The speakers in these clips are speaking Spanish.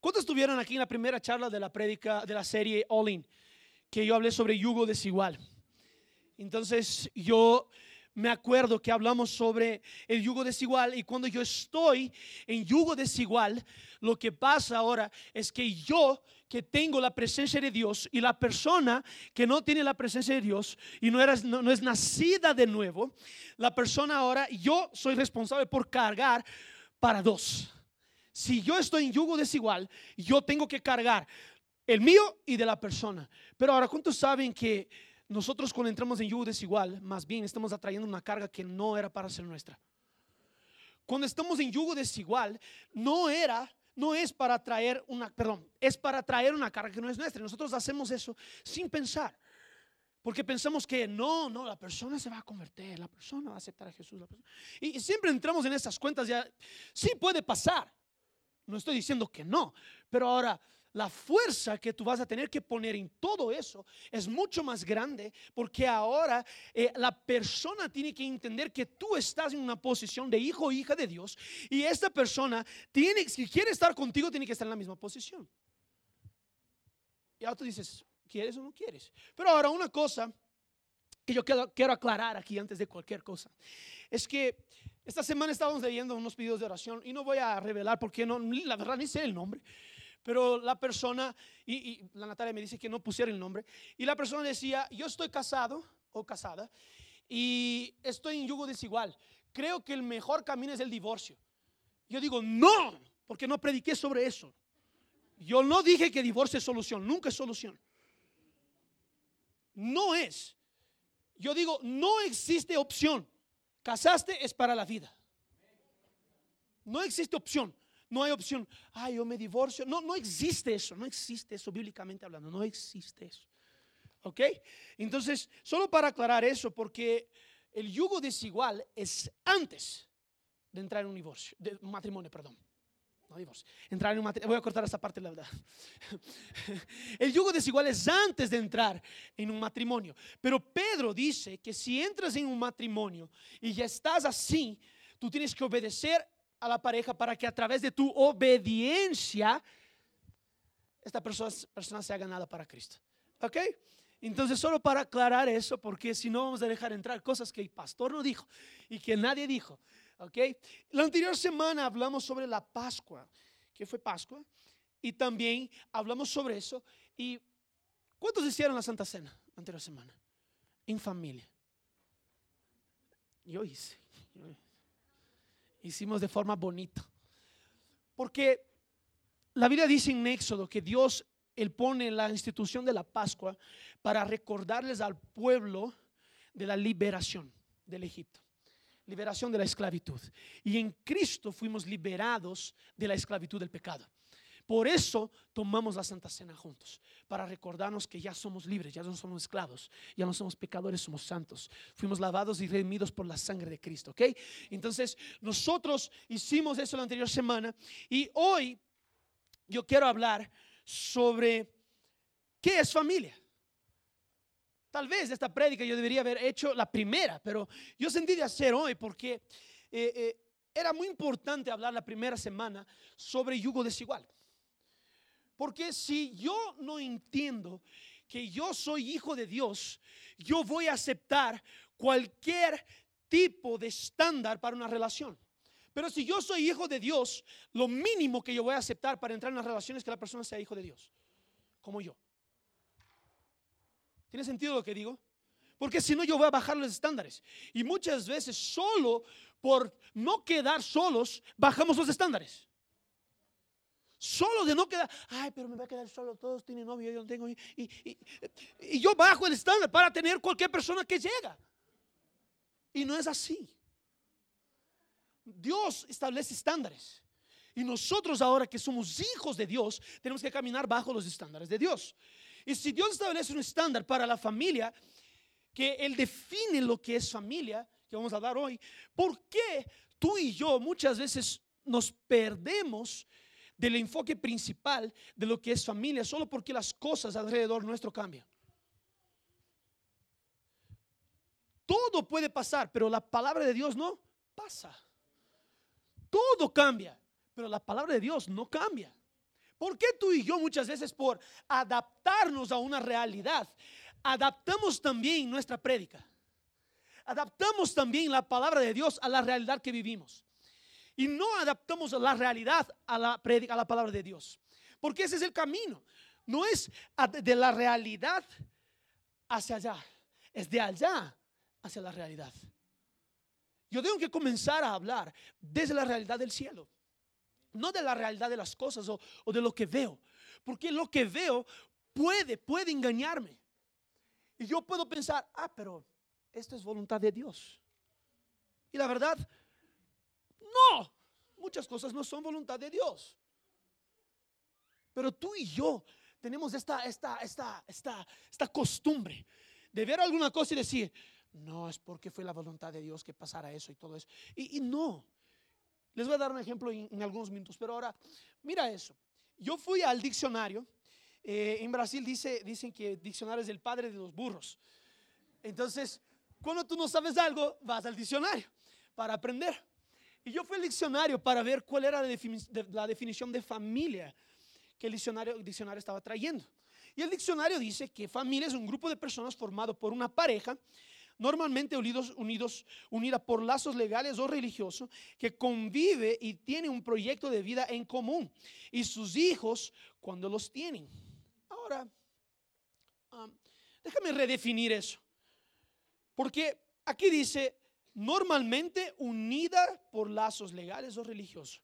¿Cuántos estuvieron aquí en la primera charla de la prédica de la serie All In? Que yo hablé sobre yugo desigual. Entonces yo me acuerdo que hablamos sobre el yugo desigual y cuando yo estoy en yugo desigual, lo que pasa ahora es que yo que tengo la presencia de Dios y la persona que no tiene la presencia de Dios y no, era, no, es nacida de nuevo, la persona ahora, yo soy responsable por cargar para dos. Si yo estoy en yugo desigual, yo tengo que cargar el mío y de la persona. Pero ahora, ¿cuántos saben que nosotros cuando entramos en yugo desigual, más bien estamos atrayendo una carga que no era para ser nuestra? Cuando estamos en yugo desigual, no era no es para traer una, perdón, es para traer una carga que no es nuestra. Nosotros hacemos eso sin pensar. Porque pensamos que no, no, la persona se va a convertir, la persona va a aceptar a Jesús. y, siempre entramos en esas cuentas ya. Sí puede pasar. No estoy diciendo que no. Pero ahora, la fuerza que tú vas a tener que poner en todo eso es mucho más grande porque ahora eh, la persona tiene que entender que tú estás en una posición de hijo o hija de Dios y esta persona tiene, si quiere estar contigo, tiene que estar en la misma posición. Y ahora tú dices, ¿quieres o no quieres? Pero ahora una cosa que yo quiero, quiero aclarar aquí antes de cualquier cosa es que esta semana estábamos leyendo unos pedidos de oración y no voy a revelar porque no, la verdad ni sé el nombre. Pero la persona, y, la Natalia me dice que no pusiera el nombre, y la persona decía, yo estoy casado o casada y estoy en yugo desigual. Creo que el mejor camino es el divorcio. Yo digo, no, porque no prediqué sobre eso. Yo no dije que divorcio es solución, nunca es solución. No es. Yo digo, no existe opción. Casaste es para la vida. No existe opción. No hay opción, ay, yo me divorcio. No, no existe eso, no existe eso bíblicamente hablando, no existe eso. ¿Ok? Entonces, solo para aclarar eso, porque el yugo desigual es antes de entrar en un divorcio, de matrimonio, perdón. No divorcio. Entrar en un matrimonio. Voy a cortar esta parte, la verdad. El yugo desigual es antes de entrar en un matrimonio. Pero Pedro dice que si entras en un matrimonio y ya estás así, tú tienes que obedecer a la pareja para que a través de tu obediencia esta persona, persona sea ganada para Cristo. ¿Ok? Entonces, solo para aclarar eso, porque si no vamos a dejar entrar cosas que el pastor no dijo y que nadie dijo. ¿Ok? La anterior semana hablamos sobre la Pascua, que fue Pascua, y también hablamos sobre eso. ¿Y cuántos hicieron la Santa Cena la anterior semana? En familia. Yo hice. Yo hice hicimos de forma bonita. Porque la Biblia dice en Éxodo que Dios, Él pone la institución de la Pascua para recordarles al pueblo de la liberación del Egipto, liberación de la esclavitud. Y en Cristo fuimos liberados de la esclavitud del pecado. Por eso tomamos la Santa Cena juntos, para recordarnos que ya somos libres, ya no somos esclavos, ya no somos pecadores, somos santos. Fuimos lavados y redimidos por la sangre de Cristo, ¿ok? Entonces, nosotros hicimos eso la anterior semana y hoy yo quiero hablar sobre qué es familia. Tal vez esta prédica yo debería haber hecho la primera, pero yo sentí de hacer hoy porque eh, eh, era muy importante hablar la primera semana sobre yugo desigual. Porque si yo no entiendo que yo soy hijo de Dios, yo voy a aceptar cualquier tipo de estándar para una relación. Pero si yo soy hijo de Dios, lo mínimo que yo voy a aceptar para entrar en una relación es que la persona sea hijo de Dios, como yo. ¿Tiene sentido lo que digo? Porque si no, yo voy a bajar los estándares. Y muchas veces, solo por no quedar solos, bajamos los estándares. Solo de no quedar, ay, pero me voy a quedar solo, todos tienen novio, yo no tengo. Y, y, yo bajo el estándar para tener cualquier persona que llega. Y no es así. Dios establece estándares. Y nosotros ahora que somos hijos de Dios, tenemos que caminar bajo los estándares de Dios. Y si Dios establece un estándar para la familia, que Él define lo que es familia, que vamos a hablar hoy, ¿por qué tú y yo muchas veces nos perdemos del enfoque principal de lo que es familia, solo porque las cosas alrededor nuestro cambian. Todo puede pasar, pero la palabra de Dios no pasa. Todo cambia, pero la palabra de Dios no cambia. ¿Por qué tú y yo muchas veces por adaptarnos a una realidad, adaptamos también nuestra prédica? Adaptamos también la palabra de Dios a la realidad que vivimos. Y no adaptamos la realidad a la, a la palabra de Dios. Porque ese es el camino. No es de la realidad hacia allá, es de allá hacia la realidad. Yo tengo que comenzar a hablar desde la realidad del cielo, no de la realidad de las cosas o, de lo que veo, porque lo que veo puede, puede engañarme. Y yo puedo pensar, ah, pero esto es voluntad de Dios. Y la verdad, no, muchas cosas no son voluntad de Dios. Pero tú y yo tenemos esta, esta, esta, esta, esta costumbre de ver alguna cosa y decir, no, es porque fue la voluntad de Dios que pasara eso y todo eso. Y, no, les voy a dar un ejemplo en, algunos minutos, pero ahora, mira eso. Yo fui al diccionario. Eh, en Brasil dice, dicen que diccionario es el padre de los burros. Entonces, cuando tú no sabes algo, vas al diccionario para aprender. Y yo fui al diccionario para ver cuál era la, definición de familia que el diccionario, el diccionario estaba trayendo. Y el diccionario dice que familia es un grupo de personas formado por una pareja normalmente unidos, unida por lazos legales o religiosos, que convive y tiene un proyecto de vida en común, y sus hijos cuando los tienen. Ahora, um, déjame redefinir eso, porque aquí dice, normalmente unida por lazos legales o religiosos.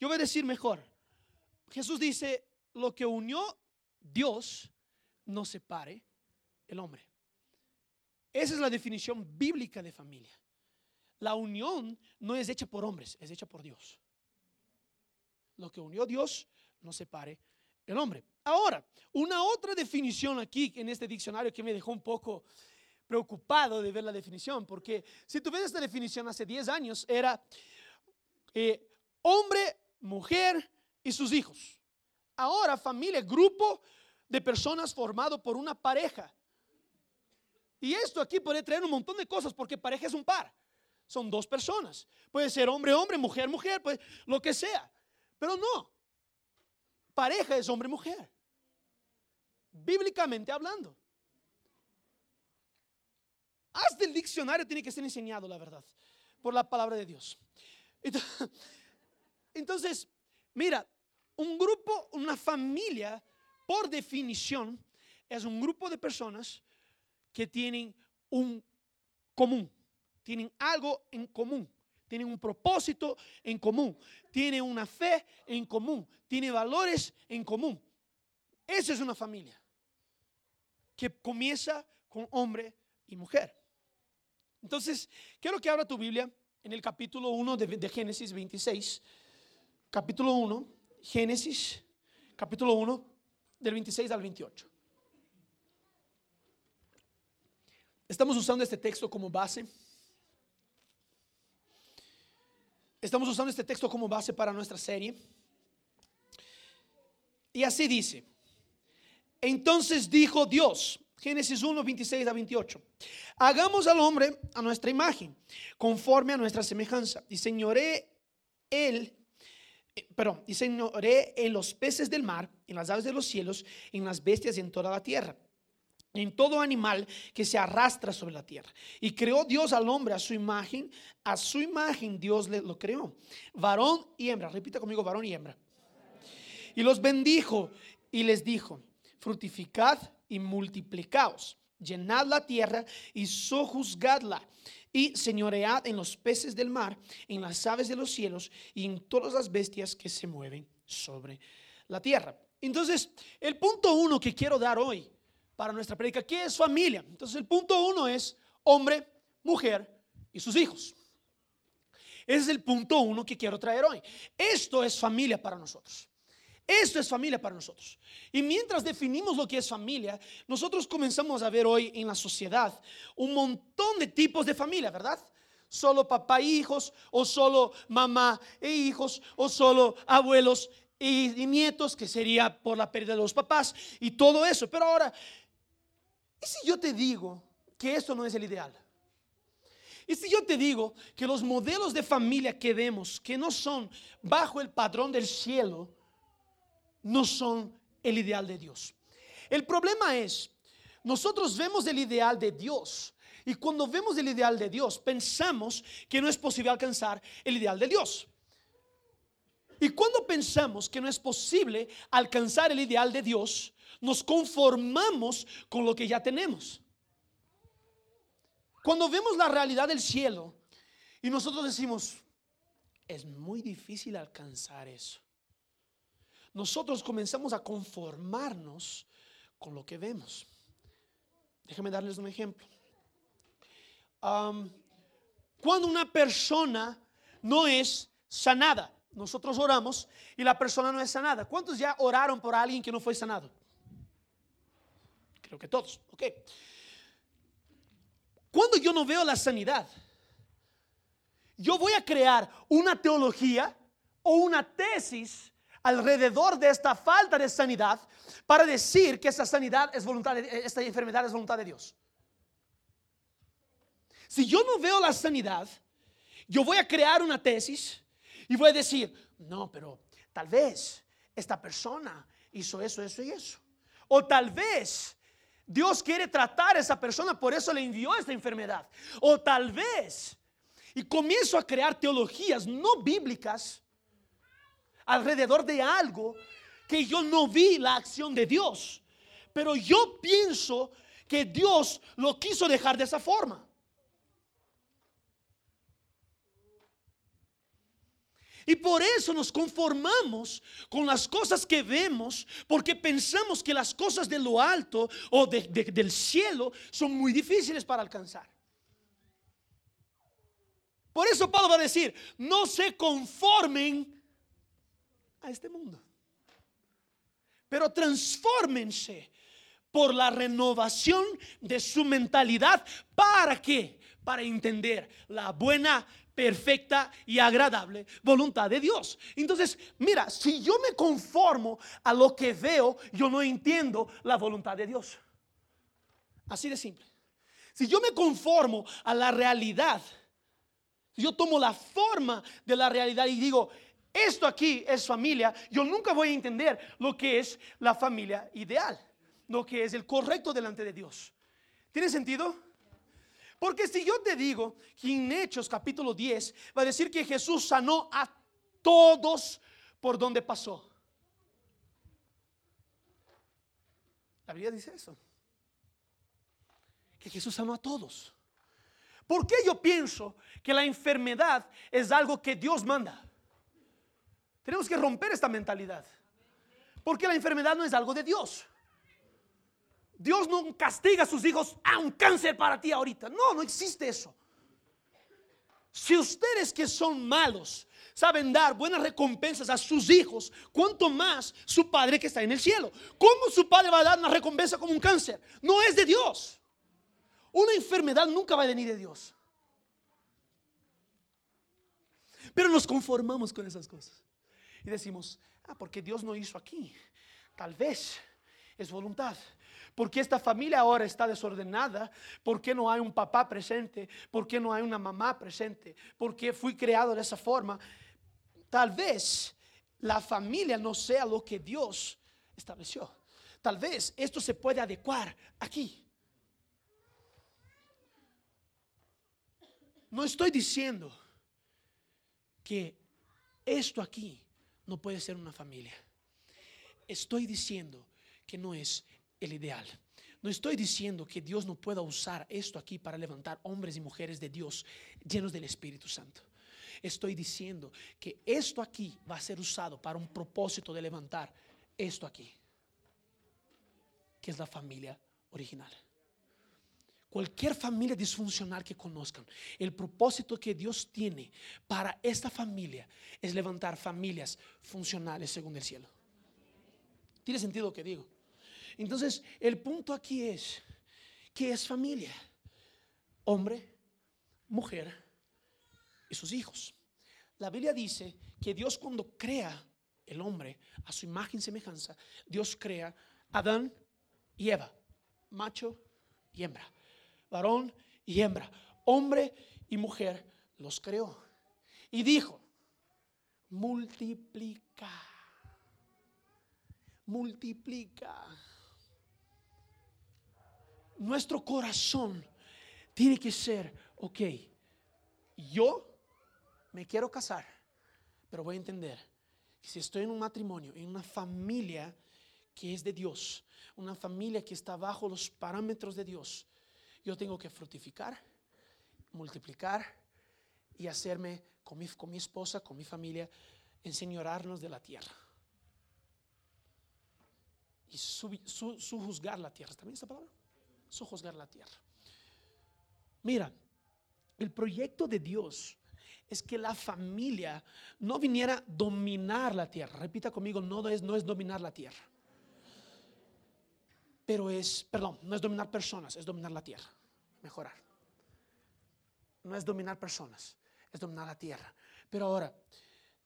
Yo voy a decir mejor, Jesús dice, lo que unió Dios no separe el hombre. Esa es la definición bíblica de familia. La unión no es hecha por hombres, es hecha por Dios. Lo que unió Dios no separe el hombre. Ahora, una otra definición aquí en este diccionario que me dejó un poco preocupado de ver la definición, porque si tú ves esta definición hace 10 años, era eh, hombre, mujer y sus hijos. Ahora, familia, grupo de personas formado por una pareja y esto aquí puede traer un montón de cosas porque pareja es un par. Son dos personas. Puede ser hombre, hombre, mujer, mujer, pues lo que sea. Pero no. Pareja es hombre, mujer. Bíblicamente hablando. Hasta el diccionario tiene que ser enseñado, la verdad, por la palabra de Dios. Entonces, mira, un grupo, una familia, por definición, es un grupo de personas que tienen un común, tienen algo en común, tienen un propósito en común, tienen una fe en común, tienen valores en común. Esa es una familia que comienza con hombre y mujer. Entonces, quiero que abra tu Biblia en el capítulo 1 de, de Génesis 26, capítulo 1, Génesis, capítulo 1, del 26 al 28. Estamos usando este texto como base. Estamos usando este texto como base para nuestra serie. Y así dice. Entonces dijo Dios, Génesis 1, 26 a 28. Hagamos al hombre a nuestra imagen, conforme a nuestra semejanza. Y señoré él, eh, perdón, y señoré en los peces del mar, en las aves de los cielos, en las bestias y en toda la tierra en todo animal que se arrastra sobre la tierra. Y creó Dios al hombre a su imagen, a su imagen Dios lo creó. Varón y hembra, repita conmigo, varón y hembra. Y los bendijo y les dijo, fructificad y multiplicaos, llenad la tierra y sojuzgadla y señoread en los peces del mar, en las aves de los cielos y en todas las bestias que se mueven sobre la tierra. Entonces, el punto uno que quiero dar hoy para nuestra predica. ¿Qué es familia? Entonces el punto uno es hombre, mujer y sus hijos. Ese es el punto uno que quiero traer hoy. Esto es familia para nosotros. Esto es familia para nosotros. Y mientras definimos lo que es familia, nosotros comenzamos a ver hoy en la sociedad un montón de tipos de familia, ¿verdad? Solo papá e hijos, o solo mamá e hijos, o solo abuelos y, nietos, que sería por la pérdida de los papás, y todo eso. Pero ahora, ¿Y si yo te digo que esto no es el ideal? ¿Y si yo te digo que los modelos de familia que vemos, que no son bajo el padrón del cielo, no son el ideal de Dios. El problema es, nosotros vemos el ideal de Dios y cuando vemos el ideal de Dios pensamos que no es posible alcanzar el ideal de Dios. Y cuando pensamos que no es posible alcanzar el ideal de Dios, nos conformamos con lo que ya tenemos. Cuando vemos la realidad del cielo y nosotros decimos, es muy difícil alcanzar eso. Nosotros comenzamos a conformarnos con lo que vemos. Déjenme darles un ejemplo. cuando una persona no es sanada, nosotros oramos y la persona no es sanada. ¿Cuántos ya oraron por alguien que no fue sanado? Creo que todos. Ok. Cuando yo no veo la sanidad, yo voy a crear una teología o una tesis alrededor de esta falta de sanidad para decir que esta sanidad es voluntad de, esta enfermedad es voluntad de Dios. Si yo no veo la sanidad, yo voy a crear una tesis y voy a decir, no, pero tal vez esta persona hizo eso, eso y eso. O tal vez Dios quiere tratar a esa persona, por eso le envió esta enfermedad. O tal vez, y comienzo a crear teologías no bíblicas alrededor de algo que yo no vi la acción de Dios. Pero yo pienso que Dios lo quiso dejar de esa forma. Y por eso nos conformamos con las cosas que vemos, porque pensamos que las cosas de lo alto o del cielo son muy difíciles para alcanzar. Por eso Pablo va a decir, no se conformen a este mundo, pero transfórmense por la renovación de su mentalidad. ¿Para qué? Para entender la buena, perfecta y agradable voluntad de Dios. Entonces, mira, si yo me conformo a lo que veo, yo no entiendo la voluntad de Dios. Así de simple. Si yo me conformo a la realidad, yo tomo la forma de la realidad y digo, esto aquí es familia, yo nunca voy a entender lo que es la familia ideal, lo que es el correcto delante de Dios. ¿Tiene sentido? Porque si yo te digo que en Hechos capítulo 10 va a decir que Jesús sanó a todos por donde pasó. La Biblia dice eso. Que Jesús sanó a todos. ¿Por qué yo pienso que la enfermedad es algo que Dios manda? Tenemos que romper esta mentalidad. Porque la enfermedad no es algo de Dios. Dios no castiga a sus hijos a un cáncer para ti ahorita. No, no existe eso. Si ustedes que son malos saben dar buenas recompensas a sus hijos, cuanto más su Padre que está en el cielo. ¿Cómo su Padre va a dar una recompensa como un cáncer? No es de Dios. Una enfermedad nunca va a venir de Dios. Pero nos conformamos con esas cosas. Y decimos, ah, porque Dios no hizo aquí. Tal vez es voluntad. ¿Por qué esta familia ahora está desordenada? ¿Por qué no hay un papá presente? ¿Por qué no hay una mamá presente? ¿Por qué fui creado de esa forma? Tal vez la familia no sea lo que Dios estableció. Tal vez esto se puede adecuar aquí. No estoy diciendo que esto aquí no puede ser una familia. Estoy diciendo que no es el ideal. No estoy diciendo que Dios no pueda usar esto aquí para levantar hombres y mujeres de Dios llenos del Espíritu Santo. Estoy diciendo que esto aquí va a ser usado para un propósito de levantar esto aquí, que es la familia original. Cualquier familia disfuncional que conozcan, el propósito que Dios tiene para esta familia es levantar familias funcionales según el cielo. ¿Tiene sentido lo que digo? Entonces, el punto aquí es, ¿qué es familia? Hombre, mujer y sus hijos. La Biblia dice que Dios cuando crea el hombre a su imagen y semejanza, Dios crea Adán y Eva, macho y hembra, varón y hembra, hombre y mujer los creó. Y dijo, multiplicar multiplica. Nuestro corazón tiene que ser, ok, yo me quiero casar, pero voy a entender que si estoy en un matrimonio, en una familia que es de Dios, una familia que está bajo los parámetros de Dios, yo tengo que fructificar, multiplicar y hacerme con mi, esposa, con mi familia, enseñorarnos de la tierra. Y su, juzgar la tierra. ¿También esta palabra? Su juzgar la tierra. Mira, el proyecto de Dios es que la familia no viniera a dominar la tierra. Repita conmigo, no es, no es dominar la tierra. Pero es, perdón, no es dominar personas, es dominar la tierra. Mejorar. No es dominar personas, es dominar la tierra. Pero ahora,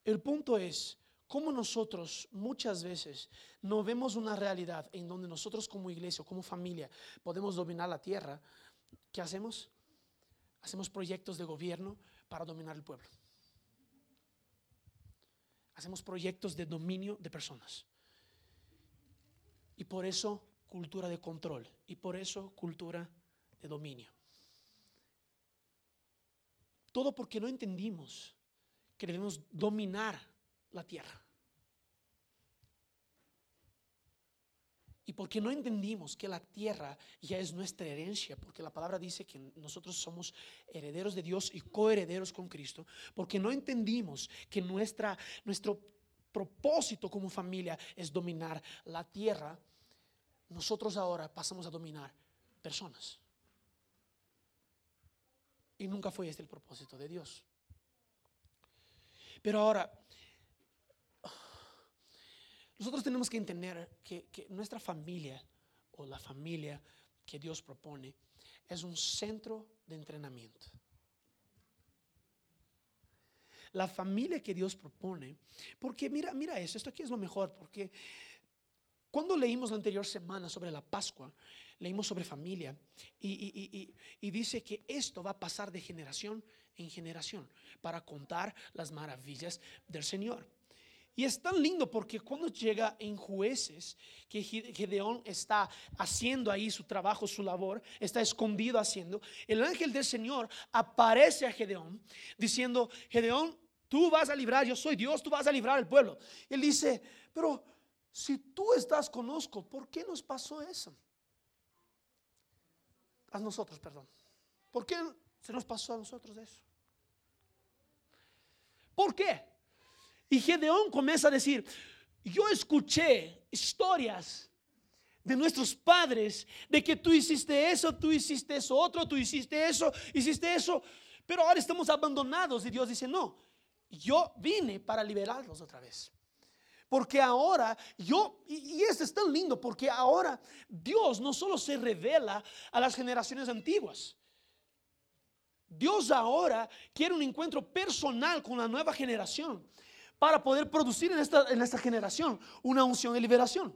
el punto es, cómo nosotros muchas veces no vemos una realidad en donde nosotros como iglesia o como familia podemos dominar la tierra. ¿Qué hacemos? Hacemos proyectos de gobierno para dominar el pueblo. Hacemos proyectos de dominio de personas. Y por eso cultura de control. Y por eso cultura de dominio. Todo porque no entendimos que debemos dominar la tierra. Y porque no entendimos que la tierra ya es nuestra herencia, porque la palabra dice que nosotros somos herederos de Dios y coherederos con Cristo, porque no entendimos que nuestra, nuestro propósito como familia es dominar la tierra, nosotros ahora pasamos a dominar personas. Y nunca fue este el propósito de Dios. Pero ahora, nosotros tenemos que entender que, nuestra familia o la familia que Dios propone es un centro de entrenamiento. La familia que Dios propone, porque mira, mira eso, esto aquí es lo mejor, porque cuando leímos la anterior semana sobre la Pascua, leímos sobre familia y, y, dice que esto va a pasar de generación en generación para contar las maravillas del Señor. Y es tan lindo porque cuando llega en jueces, que Gedeón está haciendo ahí su trabajo, su labor, está escondido haciendo, el ángel del Señor aparece a Gedeón diciendo, Gedeón, tú vas a librar, yo soy Dios, tú vas a librar al pueblo. Él dice, pero si tú estás conozco, ¿por qué nos pasó eso? A nosotros, perdón. ¿Por qué se nos pasó a nosotros eso? ¿Por qué? Y Gedeón comienza a decir, yo escuché historias de nuestros padres, de que tú hiciste eso, tú hiciste eso otro, tú hiciste eso, hiciste eso, pero ahora estamos abandonados y Dios dice, no, yo vine para liberarlos otra vez. Porque ahora yo, y, esto es tan lindo, porque ahora Dios no solo se revela a las generaciones antiguas, Dios ahora quiere un encuentro personal con la nueva generación para poder producir en esta, en esta generación una unción de liberación.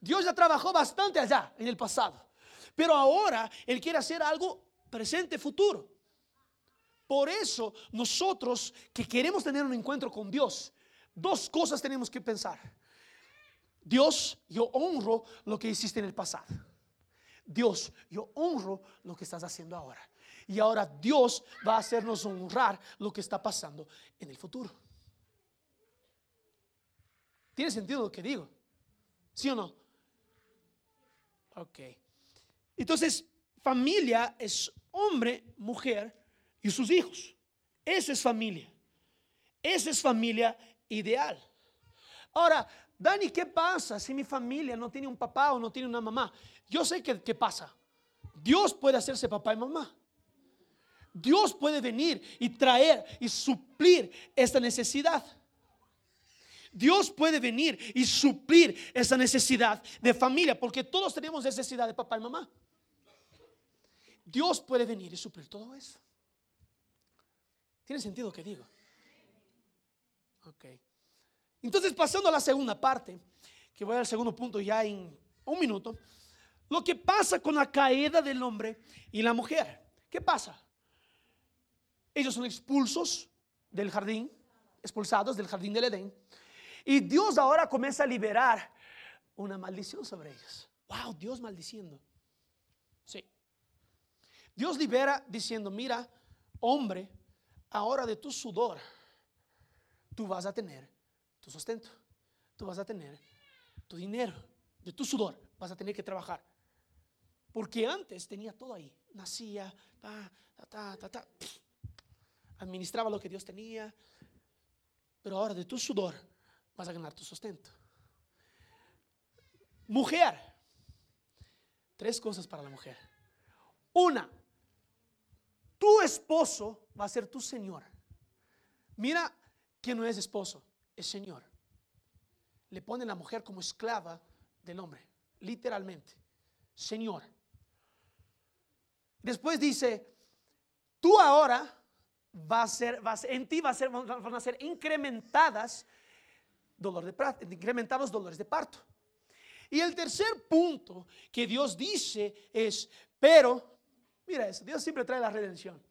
Dios ya trabajó bastante allá en el pasado, pero ahora Él quiere hacer algo presente, futuro. Por eso nosotros que queremos tener un encuentro con Dios, dos cosas tenemos que pensar. Dios, yo honro lo que hiciste en el pasado. Dios, yo honro lo que estás haciendo ahora. Y ahora Dios va a hacernos honrar lo que está pasando en el futuro. ¿Tiene sentido lo que digo? ¿Sí o no? Ok. Entonces, familia es hombre, mujer y sus hijos. Eso es familia. Esa es familia ideal. Ahora, Dani, ¿qué pasa si mi familia no tiene un papá o no tiene una mamá? Yo sé que, qué pasa. Dios puede hacerse papá y mamá. Dios puede venir y traer y suplir esta necesidad. Dios puede venir y suplir esa necesidad de familia, porque todos tenemos necesidad de papá y mamá. Dios puede venir y suplir todo eso. ¿Tiene sentido lo que digo? Ok. Entonces, pasando a la segunda parte, que voy al segundo punto ya en un minuto, lo que pasa con la caída del hombre y la mujer. ¿Qué pasa? Ellos son expulsos del jardín, expulsados del jardín del Edén. Y Dios ahora comienza a liberar una maldición sobre ellos. Wow, Dios maldiciendo. Sí. Dios libera diciendo, mira, hombre, ahora de tu sudor, tú vas a tener tu sustento. Tú vas a tener tu dinero. De tu sudor vas a tener que trabajar. Porque antes tenía todo ahí. Nacía, administraba lo que Dios tenía. Pero ahora de tu sudor vas a ganar tu sustento. Mujer. Tres cosas para la mujer. Una, tu esposo va a ser tu señor. Mira que no es esposo, es señor. Le pone la mujer como esclava del hombre, literalmente. Señor. Después dice, tú ahora vas a ser, vas, en ti va a ser, van a ser incrementadas dolor de incrementados dolores de parto. Y el tercer punto que Dios dice es, pero, mira eso, Dios siempre trae la redención.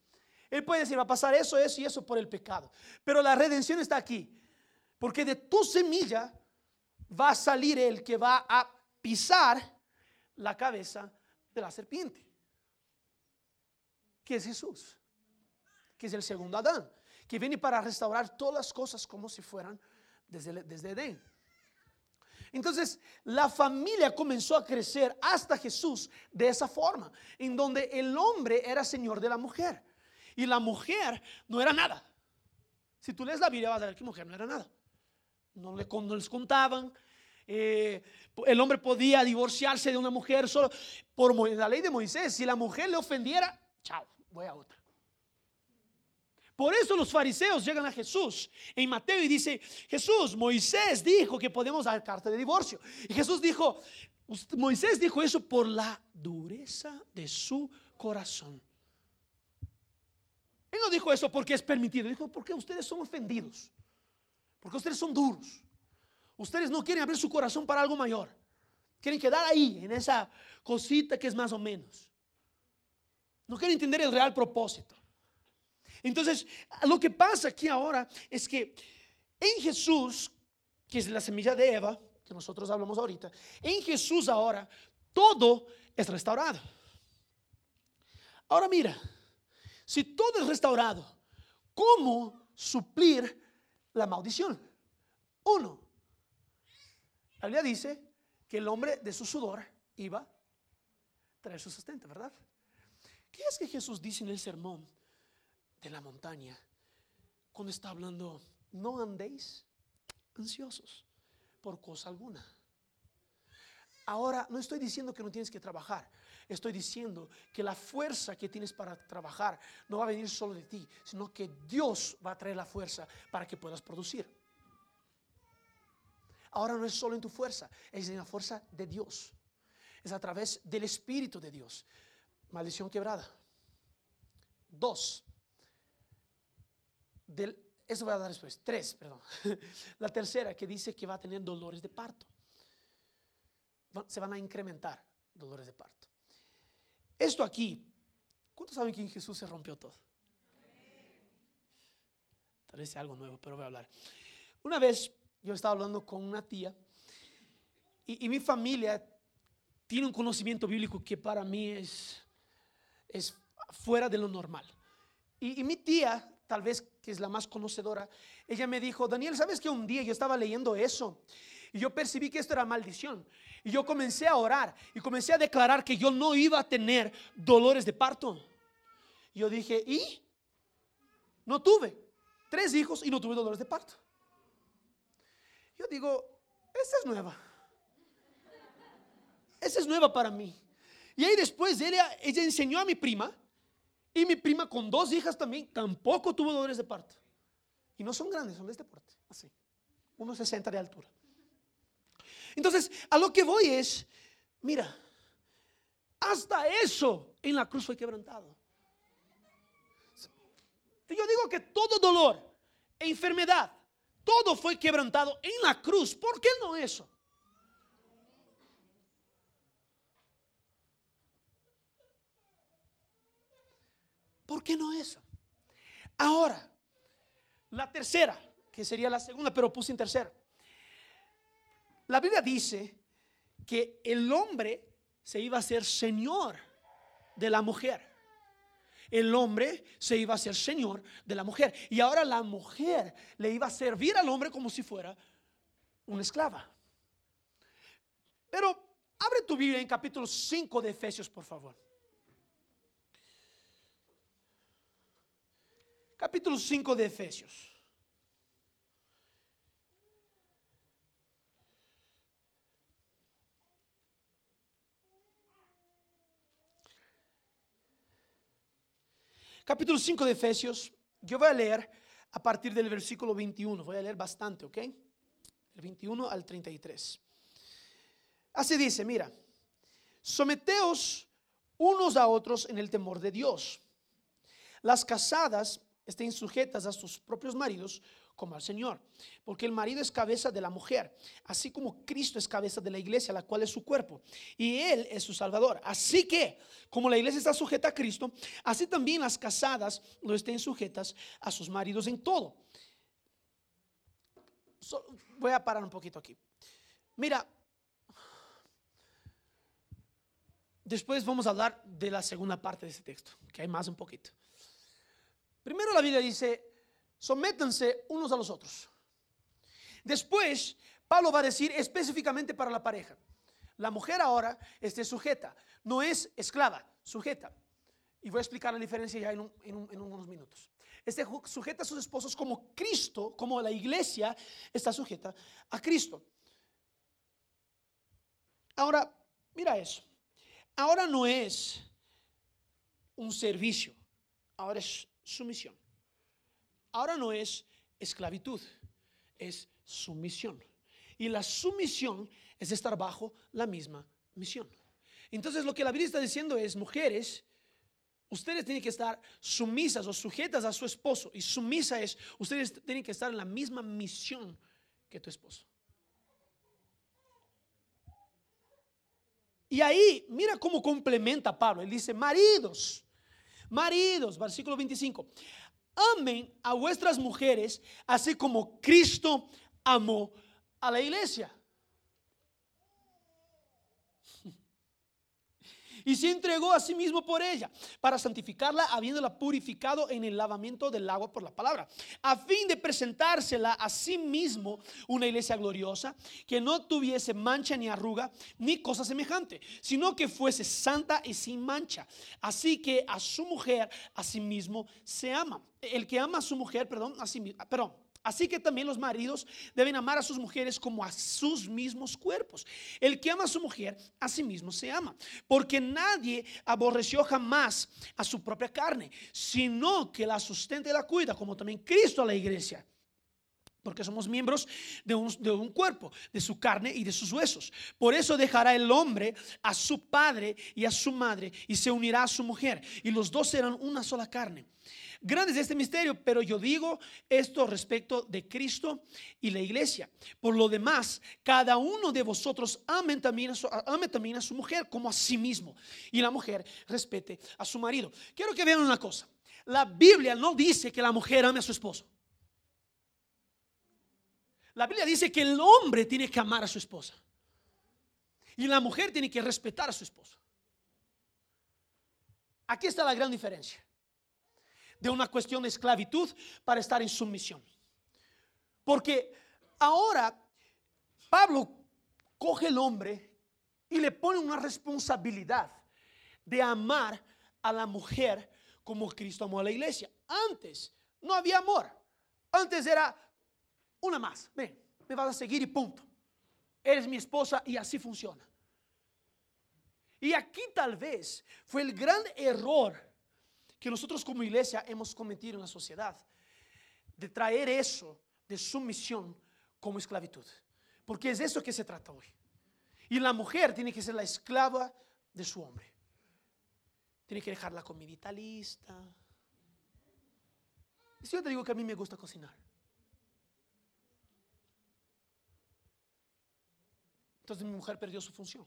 Él puede decir, va a pasar eso, eso y eso por el pecado. Pero la redención está aquí. Porque de tu semilla va a salir el que va a pisar la cabeza de la serpiente que es Jesús, que es el segundo Adán, que viene para restaurar todas las cosas como si fueran desde, desde Edén. Entonces, la familia comenzó a crecer hasta Jesús de esa forma, en donde el hombre era señor de la mujer y la mujer no era nada. Si tú lees la Biblia vas a ver que mujer no era nada. No, le, no les contaban. Eh, el hombre podía divorciarse de una mujer solo por la ley de Moisés. Si la mujer le ofendiera, chao voy a otra. Por eso los fariseos llegan a Jesús en Mateo y dice, Jesús, Moisés dijo que podemos dar carta de divorcio. Y Jesús dijo, Moisés dijo eso por la dureza de su corazón. Él no dijo eso porque es permitido, dijo porque ustedes son ofendidos, porque ustedes son duros. Ustedes no quieren abrir su corazón para algo mayor. Quieren quedar ahí, en esa cosita que es más o menos. No quieren entender el real propósito. Entonces, lo que pasa aquí ahora es que en Jesús, que es la semilla de Eva, que nosotros hablamos ahorita, en Jesús ahora todo es restaurado. Ahora mira, si todo es restaurado, ¿cómo suplir la maldición? Uno, la Biblia dice que el hombre de su sudor iba a traer su sustento, ¿verdad? ¿Qué es que Jesús dice en el sermón de la montaña cuando está hablando, no andéis ansiosos por cosa alguna? Ahora, no estoy diciendo que no tienes que trabajar, estoy diciendo que la fuerza que tienes para trabajar no va a venir solo de ti, sino que Dios va a traer la fuerza para que puedas producir. Ahora no es solo en tu fuerza, es en la fuerza de Dios. Es a través del Espíritu de Dios. Maldición quebrada. Dos. Del, eso voy a dar después. Tres, perdón. La tercera que dice que va a tener dolores de parto. Se van a incrementar dolores de parto. Esto aquí, ¿cuántos saben que en Jesús se rompió todo? Tal vez sea algo nuevo, pero voy a hablar. Una vez yo estaba hablando con una tía y, y mi familia tiene un conocimiento bíblico que para mí es es fuera de lo normal. Y, mi tía, tal vez que es la más conocedora, ella me dijo, Daniel, ¿sabes que un día yo estaba leyendo eso? Y yo percibí que esto era maldición. Y yo comencé a orar y comencé a declarar que yo no iba a tener dolores de parto. Yo dije, ¿y? No tuve tres hijos y no tuve dolores de parto. Yo digo, esta es nueva. Esa es nueva para mí. Y ahí después ella, ella enseñó a mi prima. Y mi prima con dos hijas también tampoco tuvo dolores de parto. Y no son grandes, son de este porte. Así. Unos 60 de altura. Entonces, a lo que voy es, mira, hasta eso en la cruz fue quebrantado. Yo digo que todo dolor enfermedad, todo fue quebrantado en la cruz. ¿Por qué no eso? ¿Por qué no eso? Ahora, la tercera, que sería la segunda, pero puse en tercera. la Biblia dice que el hombre se iba a ser señor de la mujer. El hombre se iba a ser señor de la mujer. Y ahora la mujer le iba a servir al hombre como si fuera una esclava. Pero abre tu Biblia en capítulo 5 de Efesios, por favor. Capítulo 5 de Efesios. capítulo 5 de Efesios, yo voy a leer a partir del versículo 21, voy a leer bastante, ¿ok? El 21 al 33. Así dice, mira, someteos unos a otros en el temor de Dios. Las casadas estén sujetas a sus propios maridos como al Señor. Porque el marido es cabeza de la mujer, así como Cristo es cabeza de la iglesia, la cual es su cuerpo, y Él es su Salvador. Así que, como la iglesia está sujeta a Cristo, así también las casadas lo estén sujetas a sus maridos en todo. voy a parar un poquito aquí. Mira, después vamos a hablar de la segunda parte de este texto, que hay más un poquito. Primero la Biblia dice, sométanse unos a los otros. Después, Pablo va a decir específicamente para la pareja. La mujer ahora esté sujeta, no es esclava, sujeta. Y voy a explicar la diferencia ya en, en unos minutos. Esté sujeta a sus esposos como Cristo, como la iglesia está sujeta a Cristo. Ahora, mira eso. Ahora no es un servicio, ahora es sumisión. Ahora no es esclavitud, es sumisión. Y la sumisión es estar bajo la misma misión. Entonces lo que la Biblia está diciendo es, mujeres, ustedes tienen que estar sumisas o sujetas a su esposo. Y sumisa es, ustedes tienen que estar en la misma misión que tu esposo. Y ahí, mira cómo complementa Pablo. Él dice, maridos, maridos, versículo 25, amen a vuestras mujeres, así como Cristo amó a la iglesia. Y se entregó a sí mismo por ella, para santificarla, habiéndola purificado en el lavamiento del agua por la palabra, a fin de presentársela a sí mismo una iglesia gloriosa, que no tuviese mancha ni arruga, ni cosa semejante, sino que fuese santa y sin mancha. Así que a su mujer a sí mismo se ama el que ama a su mujer, perdón, así, perdón, Así que también los maridos deben amar a sus mujeres como a sus mismos cuerpos. El que ama a su mujer, a sí mismo se ama. Porque nadie aborreció jamás a su propia carne, sino que la sustenta y la cuida, como también Cristo a la iglesia. Porque somos miembros de un, de un, cuerpo, de su carne y de sus huesos. Por eso dejará el hombre a su padre y a su madre y se unirá a su mujer. Y los dos serán una sola carne. Grande es este misterio, pero yo digo esto respecto de Cristo y la iglesia. Por lo demás, cada uno de vosotros ame también, a su, también a su mujer como a sí mismo. Y la mujer respete a su marido. Quiero que vean una cosa. La Biblia no dice que la mujer ame a su esposo. La Biblia dice que el hombre tiene que amar a su esposa. Y la mujer tiene que respetar a su esposo. Aquí está la gran diferencia de una cuestión de esclavitud para estar en sumisión. Porque ahora Pablo coge el hombre y le pone una responsabilidad de amar a la mujer como Cristo amó a la iglesia. Antes no había amor. Antes era una más. Ven, me vas a seguir y punto. Eres mi esposa y así funciona. Y aquí tal vez fue el gran error que nosotros como iglesia hemos cometido en la sociedad, de traer eso de sumisión como esclavitud. Porque es eso que se trata hoy. Y la mujer tiene que ser la esclava de su hombre. Tiene que dejar la comidita lista. Si yo te digo que a mí me gusta cocinar. Entonces mi mujer perdió su función.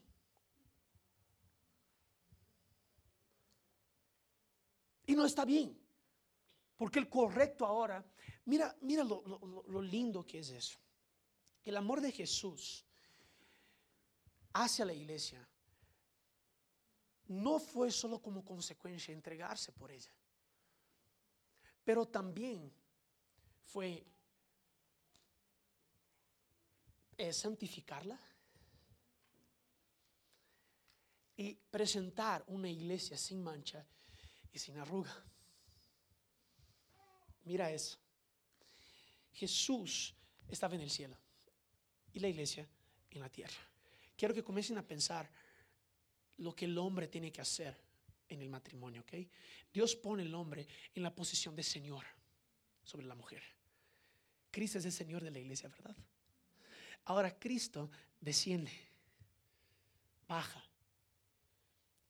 Y no está bien. Porque el correcto ahora, mira, mira lo, lindo que es eso. El amor de Jesús hacia la iglesia no fue solo como consecuencia entregarse por ella, pero también fue santificarla y presentar una iglesia sin mancha y sin arruga. Mira eso. Jesús estaba en el cielo y la iglesia en la tierra. Quiero que comiencen a pensar lo que el hombre tiene que hacer en el matrimonio, ¿ok? Dios pone el hombre en la posición de Señor sobre la mujer. Cristo es el Señor de la iglesia, ¿verdad? Ahora Cristo desciende, baja.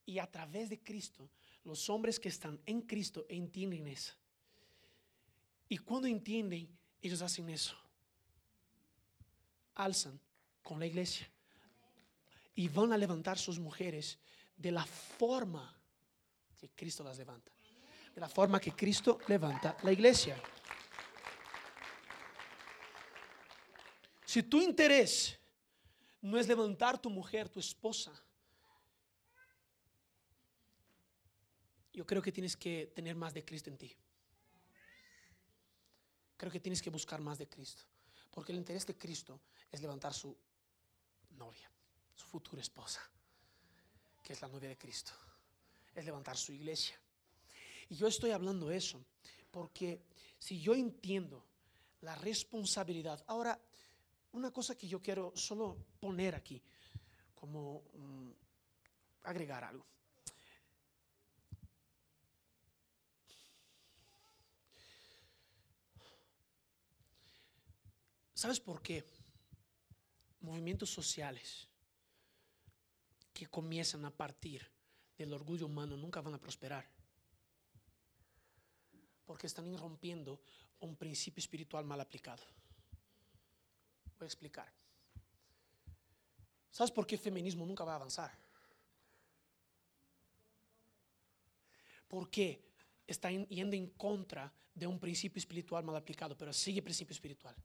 Y a través de Cristo, los hombres que están en Cristo entienden eso. Y cuando entienden, ellos hacen eso. Alzan con la iglesia. Y van a levantar sus mujeres de la forma que Cristo las levanta. De la forma que Cristo levanta la iglesia. Si tu interés no es levantar tu mujer, tu esposa, yo creo que tienes que tener más de Cristo en ti. Creo que tienes que buscar más de Cristo. Porque el interés de Cristo es levantar su novia, su futura esposa, que es la novia de Cristo. Es levantar su iglesia. Y yo estoy hablando eso porque si yo entiendo la responsabilidad, ahora una cosa que yo quiero solo poner aquí, como mm, agregar algo. ¿Sabes por qué? Movimientos sociales que comienzan a partir del orgullo humano nunca van a prosperar. Porque están irrompiendo un principio espiritual mal aplicado. Voy a explicar. ¿Sabes por qué el feminismo nunca va a avanzar? Porque está yendo en contra de un principio espiritual mal aplicado, pero sigue principio espiritual.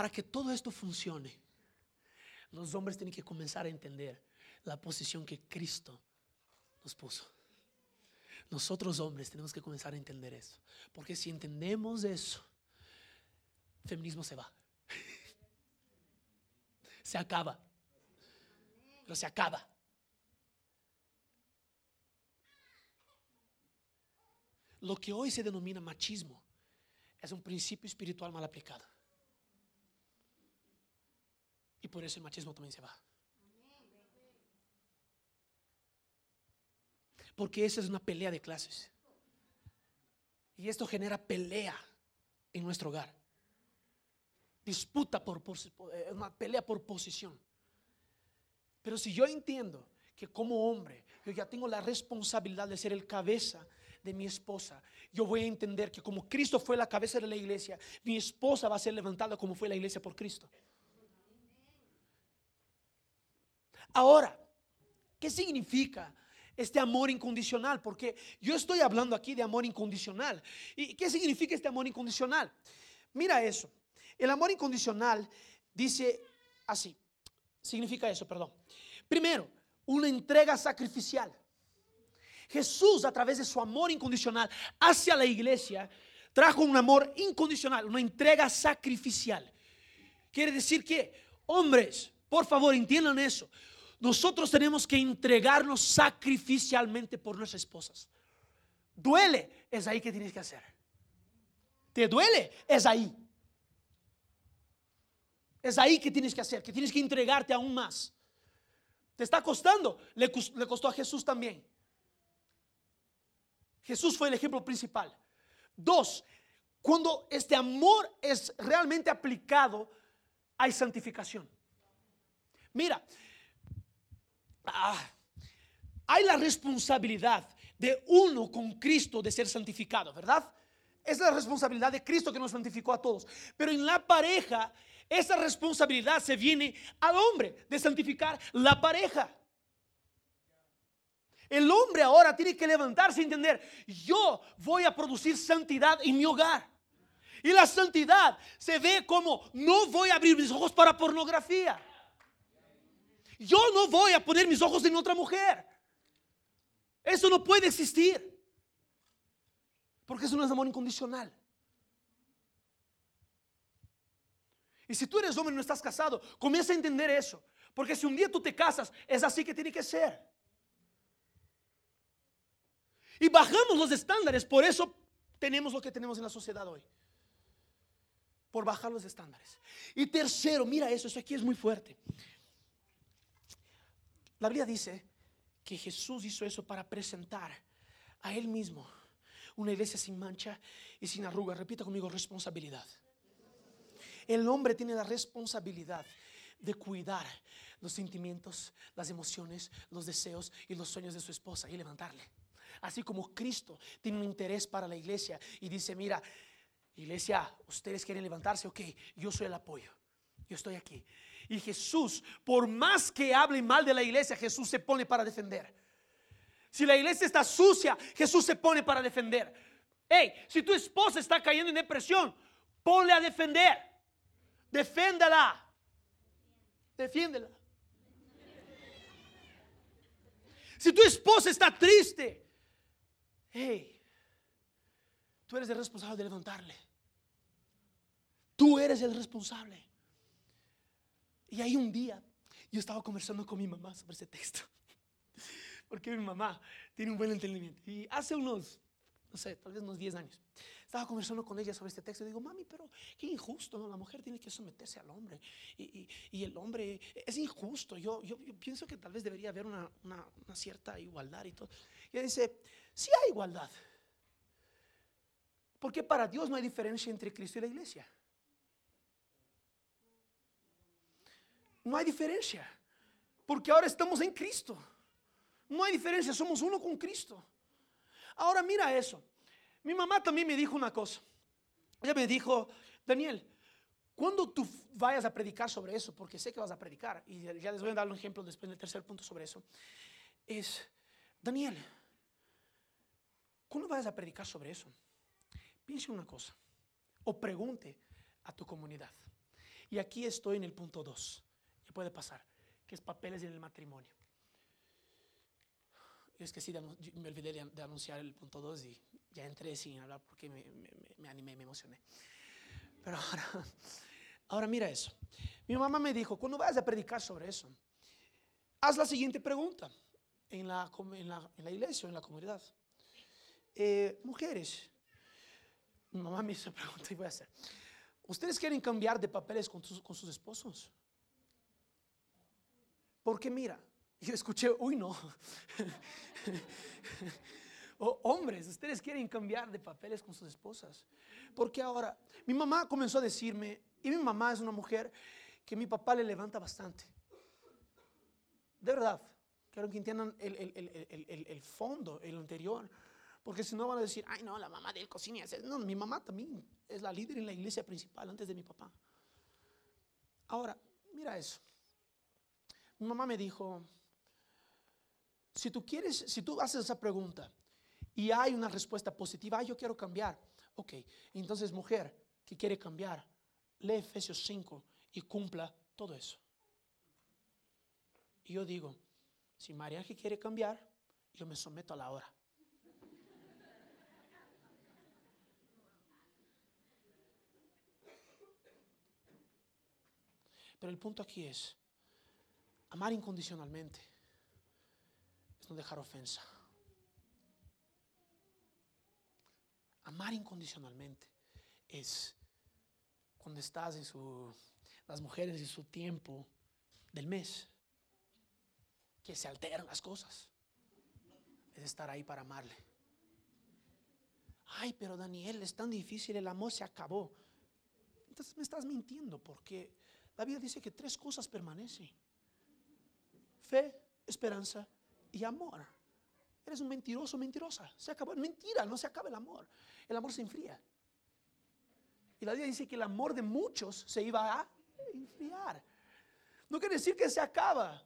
Para que todo esto funcione, los hombres tienen que comenzar a entender la posición que Cristo nos puso. Nosotros hombres tenemos que comenzar a entender eso. Porque si entendemos eso, el feminismo se va. Se acaba. Pero se acaba. Lo que hoy se denomina machismo es un principio espiritual mal aplicado. Y por eso el machismo también se va. Porque esa es una pelea de clases. Y esto genera pelea en nuestro hogar. Disputa por, eh, una pelea por posición. Pero si yo entiendo que como hombre yo ya tengo la responsabilidad de ser el cabeza de mi esposa, yo voy a entender que como Cristo fue la cabeza de la iglesia, mi esposa va a ser levantada como fue la iglesia por Cristo. Ahora, ¿qué significa este amor incondicional, porque yo estoy hablando aquí de amor incondicional. ¿Y qué significa este amor incondicional? Mira eso. El amor incondicional dice así, significa eso, perdón. Primero, una entrega sacrificial. Jesús, a través de su amor incondicional hacia la iglesia, trajo un amor incondicional, una entrega sacrificial. Quiere decir que, hombres, por favor, entiendan eso nosotros tenemos que entregarnos sacrificialmente por nuestras esposas. Duele, es ahí que tienes que hacer. Te duele, es ahí. Es ahí que tienes que hacer, que tienes que entregarte aún más. Te está costando, le, costó a Jesús también. Jesús fue el ejemplo principal. Dos, cuando este amor es realmente aplicado, hay santificación. Mira, Ah, hay la responsabilidad de uno con Cristo de ser santificado, ¿verdad? Es la responsabilidad de Cristo que nos santificó a todos. Pero en la pareja, esa responsabilidad se viene al hombre de santificar la pareja. El hombre ahora tiene que levantarse y entender, yo voy a producir santidad en mi hogar. Y la santidad se ve como no voy a abrir mis ojos para pornografía. Yo no voy a poner mis ojos en otra mujer. Eso no puede existir. Porque eso no es amor incondicional. Y si tú eres hombre y no estás casado, comienza a entender eso. Porque si un día tú te casas, es así que tiene que ser. Y bajamos los estándares, por eso tenemos lo que tenemos en la sociedad hoy. Por bajar los estándares. Y tercero, mira eso, eso aquí es muy fuerte. La Biblia dice que Jesús hizo eso para presentar a Él mismo una iglesia sin mancha y sin arruga. Repita conmigo, responsabilidad. El hombre tiene la responsabilidad de cuidar los sentimientos, las emociones, los deseos y los sueños de su esposa y levantarle. Así como Cristo tiene un interés para la iglesia y dice, mira, iglesia, ustedes quieren levantarse, ok, yo soy el apoyo, yo estoy aquí. Y Jesús, por más que hable mal de la iglesia, Jesús se pone para defender. Si la iglesia está sucia, Jesús se pone para defender. Hey, si tu esposa está cayendo en depresión, ponle a defender. Deféndala. Defiéndela. Si tu esposa está triste, hey, tú eres el responsable de levantarle. Tú eres el responsable. Y hay un día, yo estaba conversando con mi mamá sobre ese texto. Porque mi mamá tiene un buen entendimiento. Y hace unos, no sé, tal vez unos 10 años, estaba conversando con ella sobre este texto y digo, mami, pero qué injusto, ¿no? La mujer tiene que someterse al hombre y, y, el hombre es injusto. Yo, yo, pienso que tal vez debería haber una, una, una cierta igualdad y todo. Y ella dice, sí hay igualdad. Porque para Dios no hay diferencia entre Cristo y la iglesia. No hay diferencia. Porque ahora estamos en Cristo. No hay diferencia, somos uno con Cristo. Ahora mira eso. Mi mamá también me dijo una cosa. Ella me dijo, Daniel, cuando tú vayas a predicar sobre eso, porque sé que vas a predicar, y ya les voy a dar un ejemplo después del tercer punto sobre eso, es, Daniel, cuando vayas a predicar sobre eso, piense una cosa, o pregunte a tu comunidad. Y aquí estoy en el punto 2, puede pasar, que es papeles en el matrimonio. Es que sí, me olvidé de, anunciar el punto 2 y ya entré sin hablar porque me, me, animé, me emocioné. Pero ahora, ahora mira eso. Mi mamá me dijo, cuando vayas a predicar sobre eso, haz la siguiente pregunta en la, en la, en la iglesia en la comunidad. Eh, mujeres, mi mamá me hizo pregunta y voy a hacer. ¿Ustedes quieren cambiar de papeles con, con sus esposos? Porque mira, yo escuché, uy no. oh, hombres, ustedes quieren cambiar de papeles con sus esposas. Porque ahora, mi mamá comenzó a decirme, y mi mamá es una mujer que mi papá le levanta bastante. De verdad, quiero que entiendan el, fondo, el anterior. Porque si no van a decir, ay no, la mamá de él cocina. No, mi mamá también es la líder en la iglesia principal antes de mi papá. Ahora, mira eso. Mi mamá me dijo, si tú quieres, si tú haces esa pregunta y hay una respuesta positiva, yo quiero cambiar. Ok, entonces mujer que quiere cambiar, lee Efesios 5 y cumpla todo eso. Y yo digo, si María que quiere cambiar, yo me someto a la hora. Pero el punto aquí es amar incondicionalmente no dejar ofensa. Amar incondicionalmente es cuando estás en su, las mujeres en su tiempo del mes, que se alteran las cosas. Es estar ahí para amarle. Ay, pero Daniel, es tan difícil, el amor se acabó. Entonces me estás mintiendo porque la Biblia dice que tres cosas permanecen. Fe, esperanza y amor. Eres un mentiroso, mentirosa. Se acabó. Mentira, no se acaba el amor. El amor se enfría. Y la Biblia dice que el amor de muchos se iba a enfriar. No quiere decir que se acaba.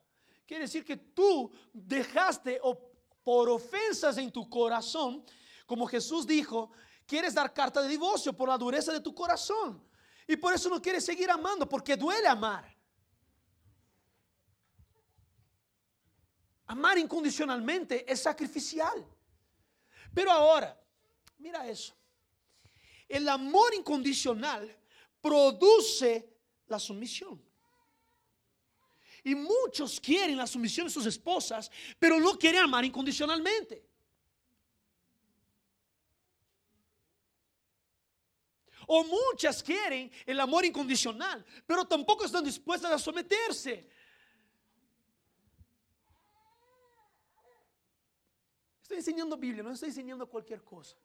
Quiere decir que tú dejaste o por ofensas en tu corazón, como Jesús dijo, quieres dar carta de divorcio por la dureza de tu corazón. Y por eso no quieres seguir amando, porque duele amar. Amar incondicionalmente es sacrificial. Pero ahora, mira eso. El amor incondicional produce la sumisión. Y muchos quieren la sumisión de sus esposas, pero no quieren amar incondicionalmente. O muchas quieren el amor incondicional, pero tampoco están dispuestas a someterse. Enseñando Biblia, no estoy enseñando cualquier cosa.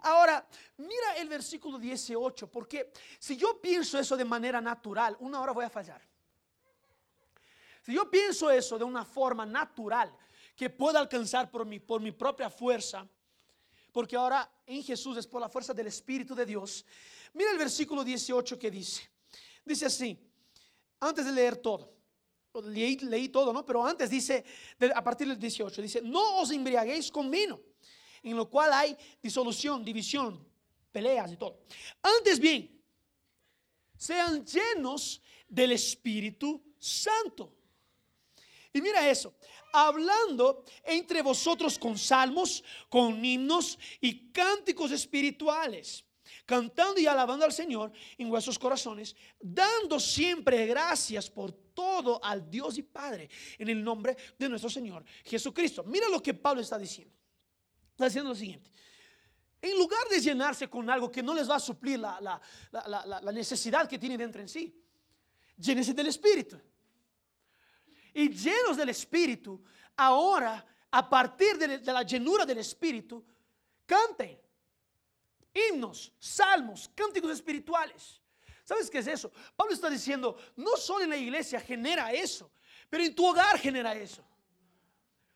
Ahora, mira el versículo 18, porque si yo pienso eso de manera natural, una hora voy a fallar. Si yo pienso eso de una forma natural, que pueda alcanzar por mi, por mi propia fuerza, porque ahora en Jesús es por la fuerza del Espíritu de Dios. Mira el versículo 18 que dice. Dice así, antes de leer todo, leí, todo, ¿no? Pero antes dice, a partir del 18, dice, no os embriaguéis con vino, en lo cual hay disolución, división, peleas y todo. Antes bien, sean llenos del Espíritu Santo. Y mira eso, hablando entre vosotros con salmos, con himnos y cánticos espirituales, cantando y alabando al Señor en vuestros corazones, dando siempre gracias por todo al Dios y Padre en el nombre de nuestro Señor Jesucristo. Mira lo que Pablo está diciendo. Está diciendo lo siguiente. En lugar de llenarse con algo que no les va a suplir la, necesidad que tienen dentro en sí, llénese del Espíritu y llenos del Espíritu, ahora, a partir de, la llenura del Espíritu, canten himnos, salmos, cánticos espirituales. ¿Sabes qué es eso? Pablo está diciendo, no solo en la iglesia genera eso, pero en tu hogar genera eso.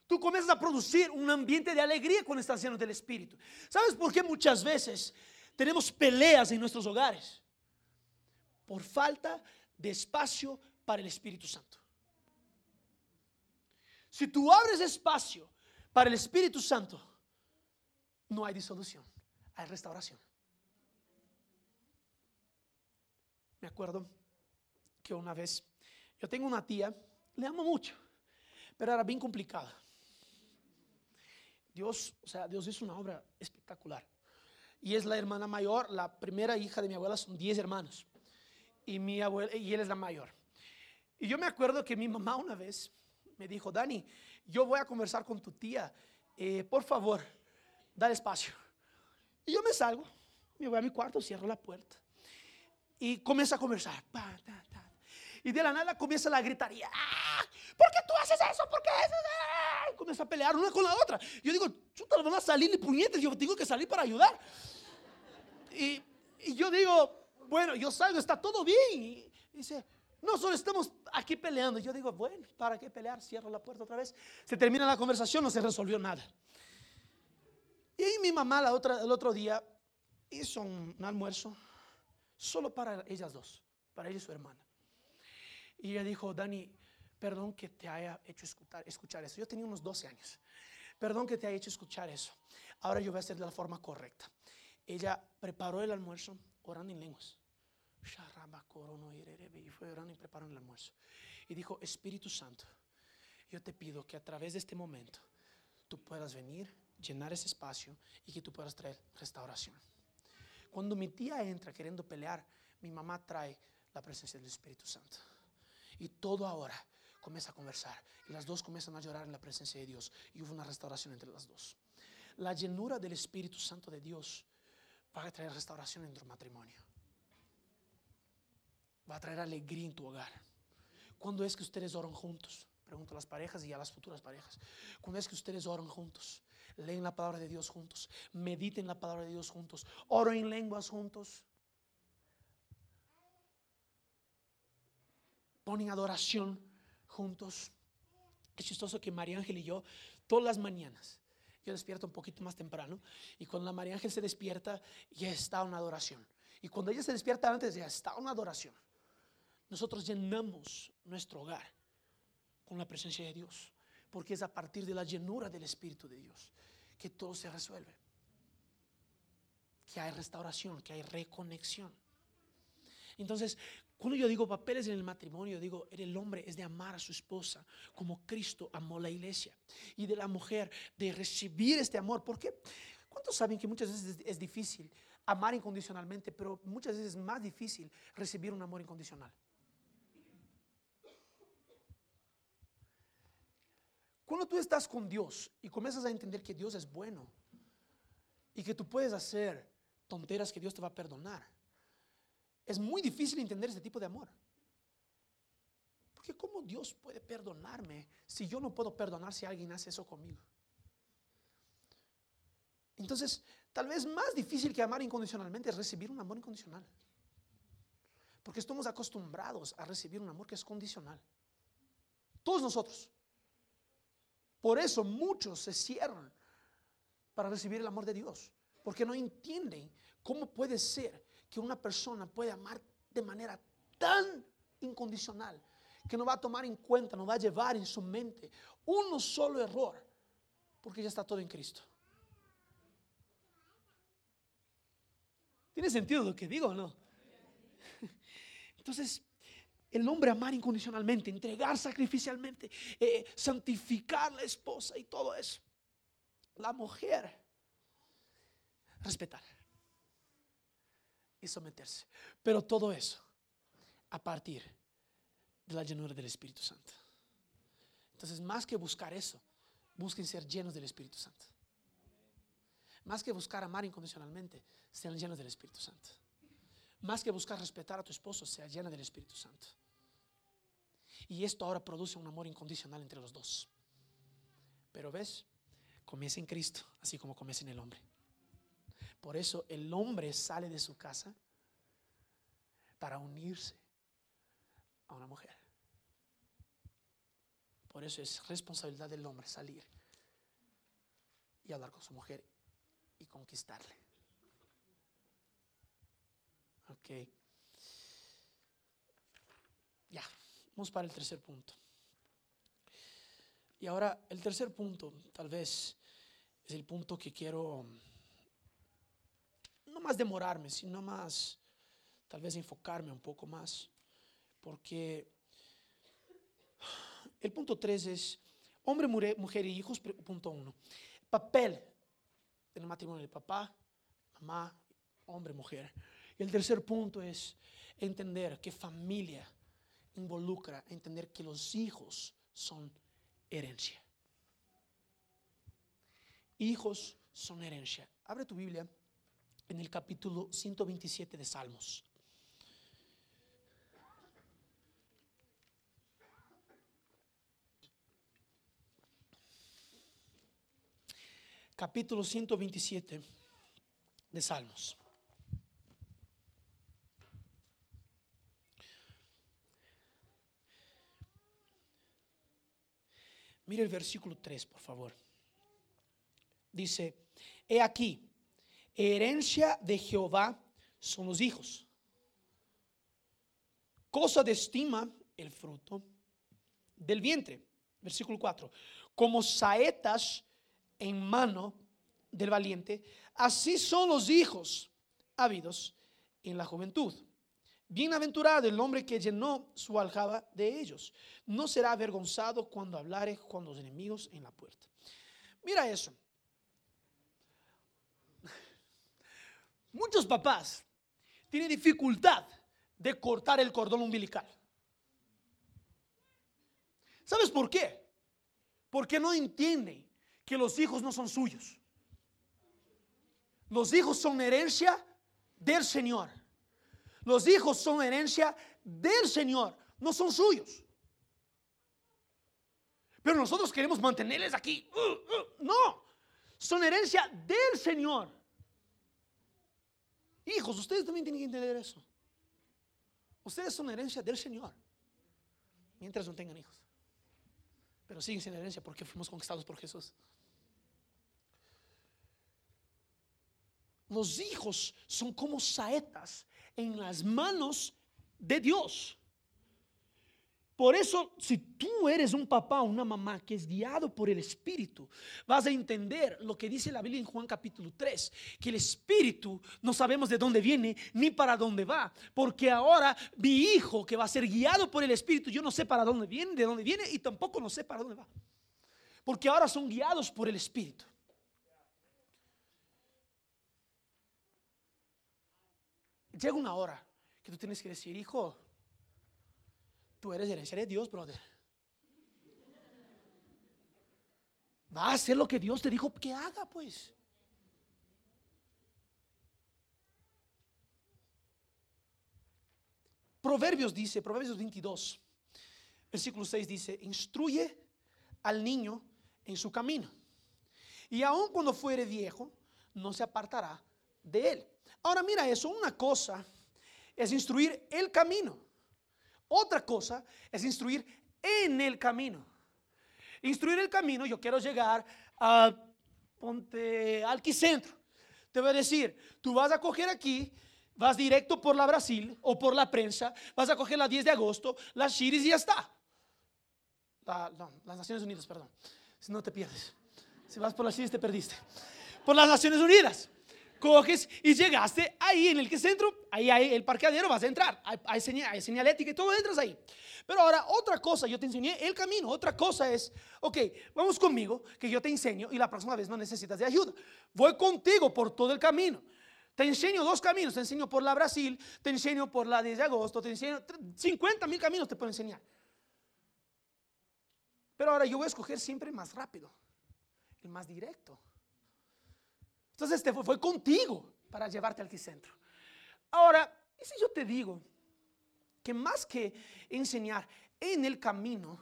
Tú comienzas a producir un ambiente de alegría cuando estás lleno del Espíritu. ¿Sabes por qué muchas veces tenemos peleas en nuestros hogares? Por falta de espacio para el Espíritu Santo. Si tú abres espacio para el Espíritu Santo, no hay disolución, hay restauración. Me acuerdo que una vez, yo tengo una tía, le amo mucho, pero era bien complicada. Dios, o sea, Dios hizo una obra espectacular. Y es la hermana mayor, la primera hija de mi abuela, son 10 hermanos. Y, mi abuela, y él es la mayor. Y yo me acuerdo que mi mamá una vez me dijo, Dani, yo voy a conversar con tu tía, eh, por favor, dale espacio. Y yo me salgo, me voy a mi cuarto, cierro la puerta y comienza a conversar. Y de la nada comienza la gritaría. ¡Ah! ¿Por qué tú haces eso? ¿Por qué eso? ¡Ah! Comienza a pelear una con la otra. Yo digo, chuta, van a salir y puñetes. Yo tengo que salir para ayudar. Y, y yo digo, bueno, yo salgo, está todo bien. Y dice, no solo estamos aquí peleando. Yo digo, bueno, ¿para qué pelear? Cierro la puerta otra vez. Se termina la conversación, no se resolvió nada. Y mi mamá la otra, el otro día hizo un, almuerzo solo para ellas dos, para ella y su hermana. Y ella dijo, Dani, perdón que te haya hecho escuchar, escuchar eso. Yo tenía unos 12 años. Perdón que te haya hecho escuchar eso. Ahora yo voy a hacer de la forma correcta. Ella preparó el almuerzo orando en lenguas. Y fue orando y preparó el almuerzo. Y dijo, Espíritu Santo, yo te pido que a través de este momento tú puedas venir, llenar ese espacio y que tú puedas traer restauración. Cuando mi tía entra queriendo pelear, mi mamá trae la presencia del Espíritu Santo. Y todo ahora comienza a conversar. Y las dos comienzan a llorar en la presencia de Dios. Y hubo una restauración entre las dos. La llenura del Espíritu Santo de Dios va a traer restauración en tu matrimonio va a traer alegría en tu hogar. ¿Cuándo es que ustedes oran juntos? Pregunto a las parejas y a las futuras parejas. ¿Cuándo es que ustedes oran juntos? Leen la palabra de Dios juntos. Mediten la palabra de Dios juntos. Oren en lenguas juntos. Ponen adoración juntos. Es chistoso que María Ángel y yo, todas las mañanas, yo despierto un poquito más temprano y cuando la María Ángel se despierta, ya está una adoración. Y cuando ella se despierta antes, ya está una adoración nosotros llenamos nuestro hogar con la presencia de Dios. Porque es a partir de la llenura del Espíritu de Dios que todo se resuelve. Que hay restauración, que hay reconexión. Entonces, cuando yo digo papeles en el matrimonio, digo, el hombre es de amar a su esposa como Cristo amó la iglesia. Y de la mujer de recibir este amor. ¿Por qué? ¿Cuántos saben que muchas veces es difícil amar incondicionalmente, pero muchas veces es más difícil recibir un amor incondicional? Cuando tú estás con Dios y comienzas a entender que Dios es bueno y que tú puedes hacer tonteras que Dios te va a perdonar, es muy difícil entender este tipo de amor. Porque ¿cómo Dios puede perdonarme si yo no puedo perdonar si alguien hace eso conmigo? Entonces, tal vez más difícil que amar incondicionalmente es recibir un amor incondicional. Porque estamos acostumbrados a recibir un amor que es condicional. Todos nosotros. Por eso muchos se cierran para recibir el amor de Dios. Porque no entienden cómo puede ser que una persona puede amar de manera tan incondicional que no va a tomar en cuenta, no va a llevar en su mente uno solo error, porque ya está todo en Cristo. ¿Tiene sentido lo que digo o no? Entonces, el hombre amar incondicionalmente, entregar sacrificialmente, eh, santificar la esposa y todo eso. La mujer, respetar y someterse. Pero todo eso a partir de la llenura del Espíritu Santo. Entonces, más que buscar eso, busquen ser llenos del Espíritu Santo. Más que buscar amar incondicionalmente, sean llenos del Espíritu Santo. Más que buscar respetar a tu esposo, sea llena del Espíritu Santo. Y esto ahora produce un amor incondicional entre los dos. Pero ves, comienza en Cristo, así como comienza en el hombre. Por eso el hombre sale de su casa para unirse a una mujer. Por eso es responsabilidad del hombre salir y hablar con su mujer y conquistarle. Ok. Ya, vamos para el tercer punto. Y ahora el tercer punto, tal vez, es el punto que quiero no más demorarme, sino más tal vez enfocarme un poco más, porque el punto 3 es hombre, mujer y hijos, punto 1. Papel del matrimonio de papá, mamá, hombre, mujer. Y el tercer punto es entender que familia involucra entender que los hijos son herencia. Hijos son herencia. Abre tu Biblia en el capítulo 127 de Salmos. Capítulo 127 de Salmos. Mire el versículo 3, por favor. Dice, he aquí, herencia de Jehová son los hijos. Cosa de estima el fruto del vientre. Versículo 4. Como saetas en mano del valiente, así son los hijos habidos en la juventud. Bienaventurado el hombre que llenó su aljaba de ellos. No será avergonzado cuando hablare con los enemigos en la puerta. Mira eso. Muchos papás tienen dificultad de cortar el cordón umbilical. ¿Sabes por qué? Porque no entienden que los hijos no son suyos. Los hijos son herencia del Señor. Los hijos son herencia del Señor, no son suyos. Pero nosotros queremos mantenerles aquí. Uh, uh, no, son herencia del Señor. Hijos, ustedes también tienen que entender eso. Ustedes son herencia del Señor. Mientras no tengan hijos. Pero siguen siendo herencia porque fuimos conquistados por Jesús. Los hijos son como saetas en las manos de Dios. Por eso, si tú eres un papá o una mamá que es guiado por el Espíritu, vas a entender lo que dice la Biblia en Juan capítulo 3, que el Espíritu no sabemos de dónde viene ni para dónde va, porque ahora mi hijo que va a ser guiado por el Espíritu, yo no sé para dónde viene, de dónde viene y tampoco no sé para dónde va, porque ahora son guiados por el Espíritu. Llega una hora que tú tienes que decir, hijo, Tú eres herencia de Dios, brother. Va a hacer lo que Dios te dijo que haga, pues. Proverbios dice, Proverbios 22, versículo 6 dice, instruye al niño en su camino. Y aun cuando fuere viejo, no se apartará de él. Ahora mira eso, una cosa es instruir el camino. Otra cosa es instruir en el camino. Instruir el camino, yo quiero llegar a Ponte Alquicentro. Te voy a decir, tú vas a coger aquí, vas directo por la Brasil o por la prensa, vas a coger la 10 de agosto, las Chiris y ya está. las Naciones Unidas, perdón. Si no te pierdes. Si vas por las Chiris te perdiste. Por las Naciones Unidas coges y llegaste ahí en el que centro, ahí hay el parqueadero, vas a entrar, hay, hay, hay, señalética y todo, entras ahí. Pero ahora otra cosa, yo te enseñé el camino, otra cosa es, ok, vamos conmigo, que yo te enseño y la próxima vez no necesitas de ayuda. Voy contigo por todo el camino. Te enseño dos caminos, te enseño por la Brasil, te enseño por la 10 de agosto, te enseño 50 mil caminos te puedo enseñar. Pero ahora yo voy a escoger siempre el más rápido, el más directo. Entonces te fue, contigo para llevarte al centro. Ahora, ¿y si yo te digo que más que enseñar en el camino,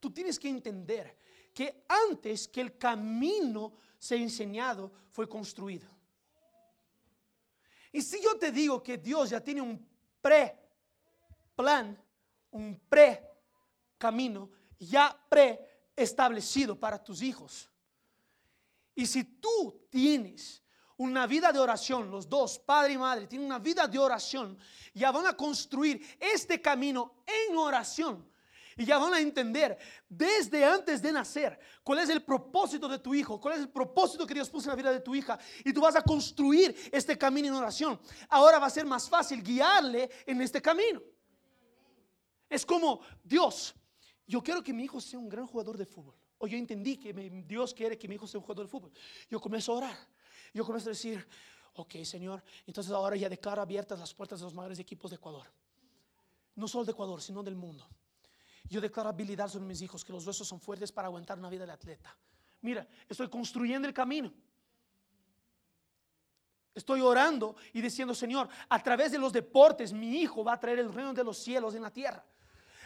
tú tienes que entender que antes que el camino sea enseñado, fue construido? Y si yo te digo que Dios ya tiene un pre-plan, un pre-camino ya pre-establecido para tus hijos, y si tú tienes una vida de oración, los dos, padre y madre, tienen una vida de oración, ya van a construir este camino en oración. Y ya van a entender desde antes de nacer cuál es el propósito de tu hijo, cuál es el propósito que Dios puso en la vida de tu hija. Y tú vas a construir este camino en oración. Ahora va a ser más fácil guiarle en este camino. Es como Dios, yo quiero que mi hijo sea un gran jugador de fútbol. O yo entendí que Dios quiere que mi hijo sea un jugador de fútbol. Yo comienzo a orar. Yo comienzo a decir, ok, Señor, entonces ahora ya declaro abiertas las puertas de los mayores equipos de Ecuador. No solo de Ecuador, sino del mundo. Yo declaro habilidad sobre mis hijos, que los huesos son fuertes para aguantar una vida de atleta. Mira, estoy construyendo el camino. Estoy orando y diciendo, Señor, a través de los deportes mi hijo va a traer el reino de los cielos en la tierra.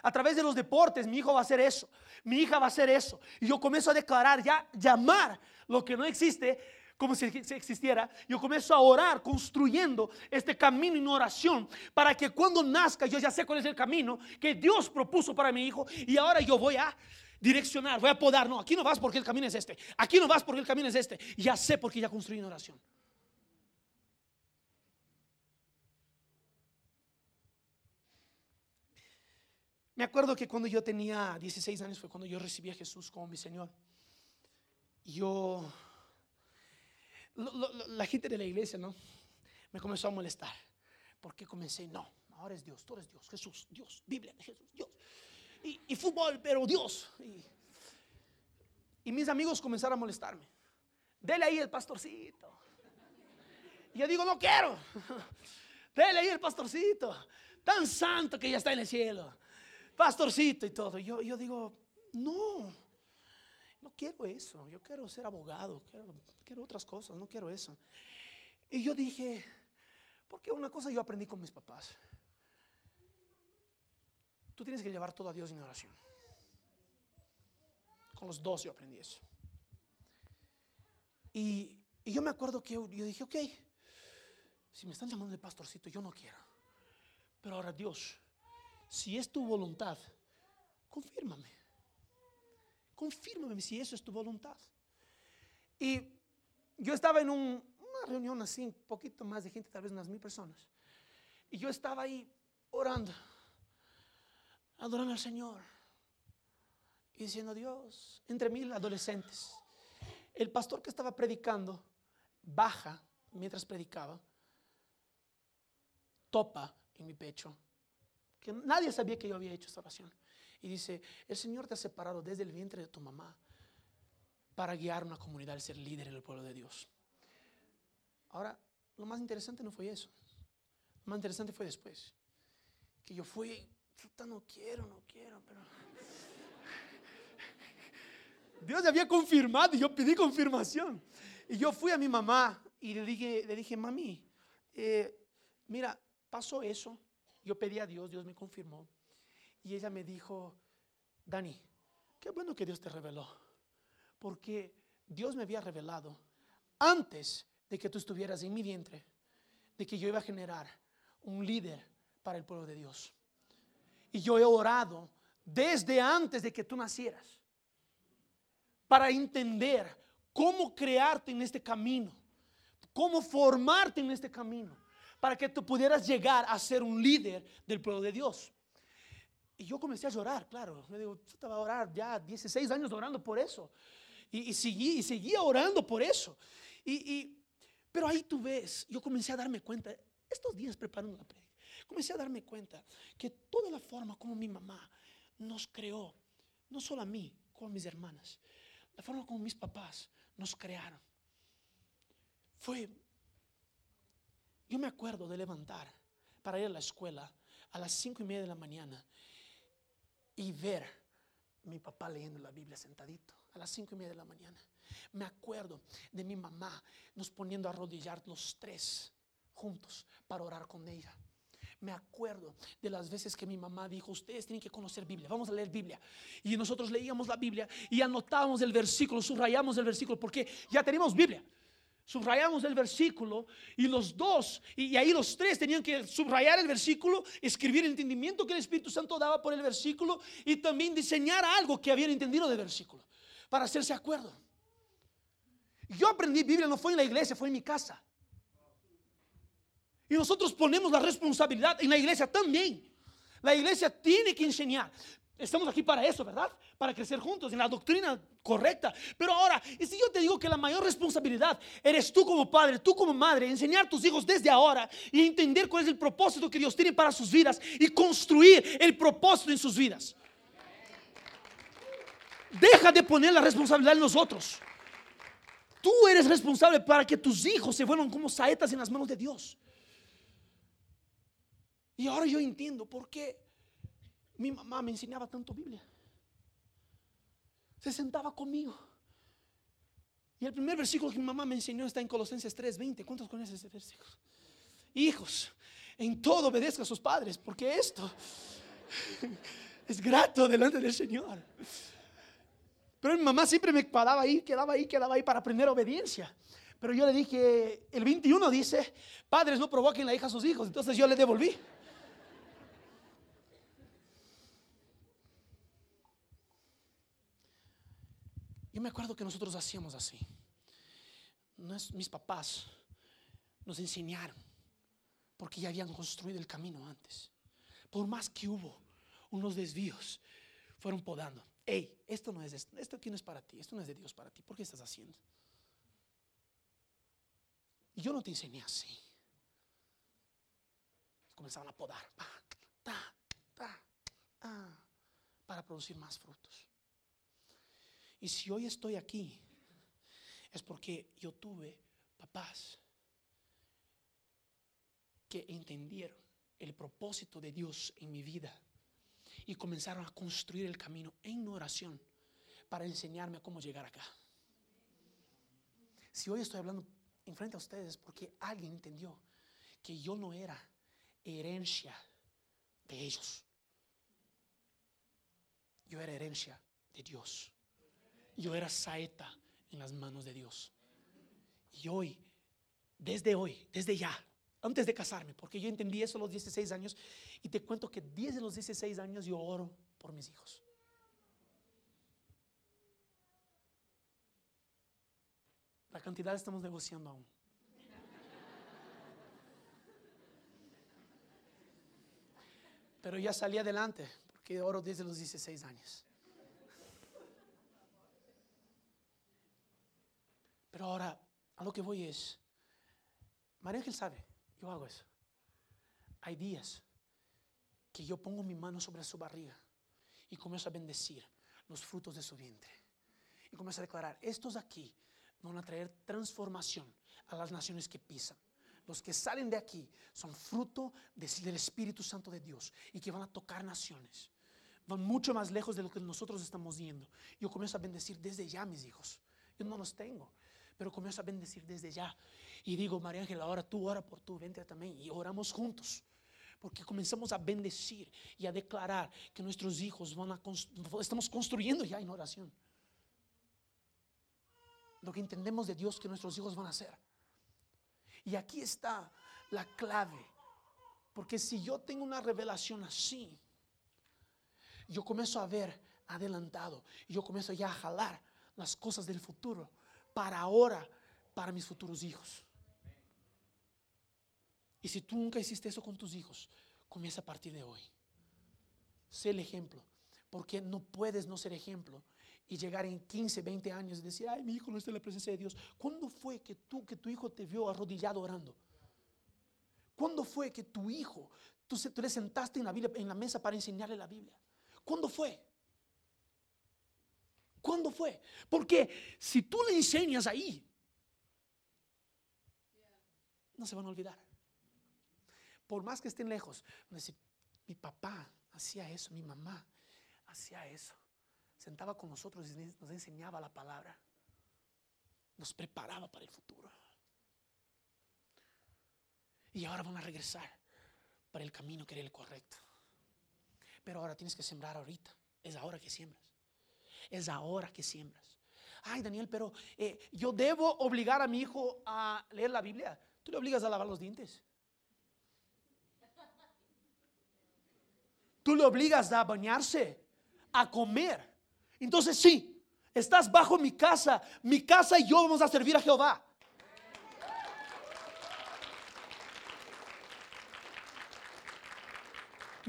A través de los deportes, mi hijo va a hacer eso, mi hija va a hacer eso. Y yo comienzo a declarar, ya llamar lo que no existe como si existiera. Yo comienzo a orar construyendo este camino en oración para que cuando nazca yo ya sé cuál es el camino que Dios propuso para mi hijo y ahora yo voy a direccionar, voy a podar. No, aquí no vas porque el camino es este. Aquí no vas porque el camino es este. Ya sé porque ya construí en oración. Me acuerdo que cuando yo tenía 16 años fue cuando yo recibí a Jesús como mi Señor. Yo, la gente de la iglesia, ¿no? Me comenzó a molestar. Porque comencé, no, ahora es Dios, tú eres Dios, Jesús, Dios, Biblia, Jesús, Dios. Y, fútbol, pero Dios. Y, y, mis amigos comenzaron a molestarme. Dele ahí el pastorcito. Y yo digo, no quiero. Dele ahí el pastorcito. Tan santo que ya está en el cielo pastorcito y todo. Yo, yo digo, no, no quiero eso. Yo quiero ser abogado, quiero, quiero otras cosas, no quiero eso. Y yo dije, porque una cosa yo aprendí con mis papás. Tú tienes que llevar todo a Dios en oración. Con los dos yo aprendí eso. Y, y yo me acuerdo que yo, yo dije, ok, si me están llamando de pastorcito, yo no quiero. Pero ahora Dios, si es tu voluntad, confírmame. Confírmame si eso es tu voluntad. Y yo estaba en una reunión así, un poquito más de gente, tal vez unas mil personas. Y yo estaba ahí orando. adorando al Señor y diciendo Dios, entre mil adolescentes. El pastor que estaba predicando baja mientras predicaba, topa en mi pecho, que nadie sabía que yo había hecho esta oración. Y dice, el Señor te ha separado desde el vientre de tu mamá para guiar una comunidad y ser líder en el pueblo de Dios. Ahora, lo más interesante no fue eso. Lo más interesante fue después. Que yo fui, no quiero, no quiero, pero... Dios había confirmado y yo pedí confirmación. Y yo fui a mi mamá y le dije, le dije mami, eh, mira, pasó eso. Yo pedí a Dios, Dios me confirmó. Y ella me dijo, Dani, qué bueno que Dios te reveló. Porque Dios me había revelado antes de que tú estuvieras en mi vientre, de que yo iba a generar un líder para el pueblo de Dios. Y yo he orado desde antes de que tú nacieras para entender cómo crearte en este camino, cómo formarte en este camino, para que tú pudieras llegar a ser un líder del pueblo de Dios. Y yo comencé a llorar, claro. Me digo, yo estaba a orar ya 16 años orando por eso. Y, seguí, y seguía orando por eso. Y, pero ahí tú ves, yo comencé a darme cuenta, estos días preparando la predica, comencé a darme cuenta que toda la forma como mi mamá nos creó, no solo a mí, como a mis hermanas, la forma como mis papás nos crearon. Fue, yo me acuerdo de levantar para ir a la escuela a las cinco y media de la mañana y ver mi papá leyendo la Biblia sentadito a las cinco y media de la mañana. Me acuerdo de mi mamá nos poniendo a arrodillar los tres juntos para orar con ella me acuerdo de las veces que mi mamá dijo, ustedes tienen que conocer Biblia, vamos a leer Biblia. Y nosotros leíamos la Biblia y anotábamos el versículo, subrayamos el versículo, porque ya tenemos Biblia. Subrayamos el versículo y los dos, y, ahí los tres tenían que subrayar el versículo, escribir el entendimiento que el Espíritu Santo daba por el versículo y también diseñar algo que habían entendido del versículo, para hacerse acuerdo. Yo aprendí Biblia, no fue en la iglesia, fue en mi casa. Y nosotros ponemos la responsabilidad en la iglesia también. La iglesia tiene que enseñar. Estamos aquí para eso, ¿verdad? Para crecer juntos en la doctrina correcta. Pero ahora, y si yo te digo que la mayor responsabilidad eres tú como padre, tú como madre, enseñar a tus hijos desde ahora y entender cuál es el propósito que Dios tiene para sus vidas y construir el propósito en sus vidas. Deja de poner la responsabilidad en nosotros. Tú eres responsable para que tus hijos se vuelvan como saetas en las manos de Dios. Y ahora yo entiendo por qué mi mamá me enseñaba tanto Biblia. Se sentaba conmigo. Y el primer versículo que mi mamá me enseñó está en Colosenses 3:20. ¿Cuántos conocen ese versículo? Hijos, en todo obedezca a sus padres, porque esto es grato delante del Señor. Pero mi mamá siempre me quedaba ahí, quedaba ahí, quedaba ahí para aprender obediencia. Pero yo le dije, el 21 dice, padres no provoquen la hija a sus hijos. Entonces yo le devolví. Yo me acuerdo que nosotros hacíamos así. mis papás nos enseñaron porque ya habían construido el camino antes. Por más que hubo unos desvíos, fueron podando. Hey, esto no es esto aquí no es para ti, esto no es de Dios para ti. ¿Por qué estás haciendo? Y yo no te enseñé así. Comenzaban a podar, para producir más frutos. Y si hoy estoy aquí, es porque yo tuve papás que entendieron el propósito de Dios en mi vida y comenzaron a construir el camino en oración para enseñarme cómo llegar acá. Si hoy estoy hablando enfrente a ustedes porque alguien entendió que yo no era herencia de ellos. Yo era herencia de Dios yo era saeta en las manos de Dios. Y hoy, desde hoy, desde ya, antes de casarme, porque yo entendí eso a los 16 años, y te cuento que 10 de los 16 años yo oro por mis hijos. La cantidad estamos negociando aún. Pero ya salí adelante, que oro desde los 16 años. Pero ahora, a lo que voy es, María Ángel sabe, yo hago eso. Hay días que yo pongo mi mano sobre su barriga y comienzo a bendecir los frutos de su vientre. Y comienzo a declarar, estos aquí van a traer transformación a las naciones que pisan. Los que salen de aquí son fruto del Espíritu Santo de Dios y que van a tocar naciones. Van mucho más lejos de lo que nosotros estamos yendo. Yo comienzo a bendecir desde ya mis hijos. Yo no los tengo, pero comienzo a bendecir desde ya. Y digo, María Ángela, ahora tú ora por tu vientre también y oramos juntos. Porque comenzamos a bendecir y a declarar que nuestros hijos van a estamos construyendo ya en oración. Lo que entendemos de Dios que nuestros hijos van a hacer. Y aquí está la clave. Porque si yo tengo una revelación así, yo comienzo a ver adelantado. Y yo comienzo ya a jalar las cosas del futuro para ahora, para mis futuros hijos. Y si tú nunca hiciste eso con tus hijos, comienza a partir de hoy. Sé el ejemplo, porque no puedes no ser ejemplo y llegar en 15, 20 años y decir, ay, mi hijo no está en la presencia de Dios. ¿Cuándo fue que tú, que tu hijo te vio arrodillado orando? ¿Cuándo fue que tu hijo, tú, tú le sentaste en la, Biblia, en la mesa para enseñarle la Biblia? ¿Cuándo fue? ¿Cuándo fue? Porque si tú le enseñas ahí, no se van a olvidar por más que estén lejos, mi papá hacía eso, mi mamá hacía eso. Sentaba con nosotros y nos enseñaba la palabra. Nos preparaba para el futuro. Y ahora van a regresar para el camino que era el correcto. Pero ahora tienes que sembrar ahorita. Es ahora que siembras. Es ahora que siembras. Ay, Daniel, pero eh, yo debo obligar a mi hijo a leer la Biblia. Tú le obligas a lavar los dientes. Tú le obligas a bañarse, a comer. Entonces sí, estás bajo mi casa. Mi casa y yo vamos a servir a Jehová.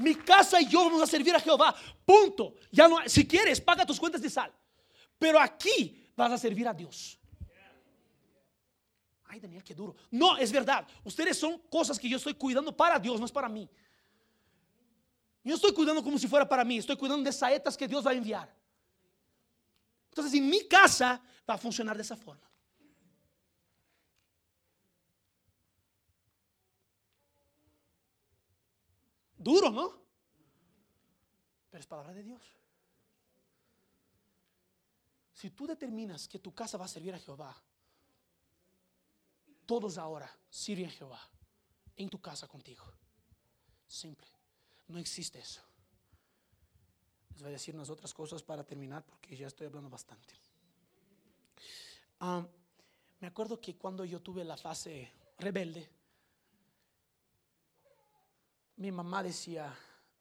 Mi casa y yo vamos a servir a Jehová. Punto. Ya no, si quieres, paga tus cuentas de sal. Pero aquí vas a servir a Dios. Ay, Daniel, qué duro. No, es verdad. Ustedes son cosas que yo estoy cuidando para Dios, no es para mí. Yo estoy cuidando como si fuera para mí, estoy cuidando de saetas que Dios va a enviar. Entonces, en mi casa va a funcionar de esa forma. Duro, ¿no? Pero es palabra de Dios. Si tú determinas que tu casa va a servir a Jehová, todos ahora sirven a Jehová en tu casa contigo. Simple. No existe eso. Les voy a decir unas otras cosas para terminar porque ya estoy hablando bastante. me acuerdo que cuando yo tuve la fase rebelde, mi mamá decía,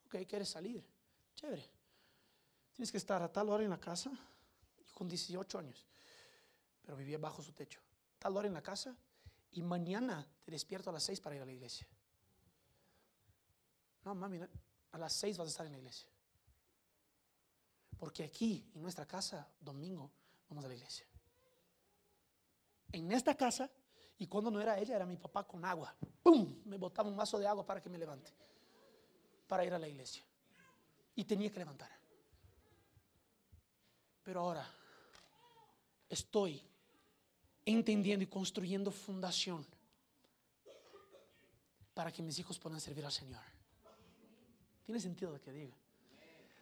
ok, ¿quieres salir? Chévere. Tienes que estar a tal hora en la casa, con 18 años, pero vivía bajo su techo. Tal hora en la casa y mañana te despierto a las 6 para ir a la iglesia. No, mami, a las seis vas a estar en la iglesia. Porque aquí, en nuestra casa, domingo, vamos a la iglesia. En esta casa, y cuando no era ella, era mi papá con agua. ¡Pum! Me botaba un vaso de agua para que me levante. Para ir a la iglesia. Y tenía que levantar. Pero ahora estoy entendiendo y construyendo fundación para que mis hijos puedan servir al Señor. Tiene sentido lo que diga.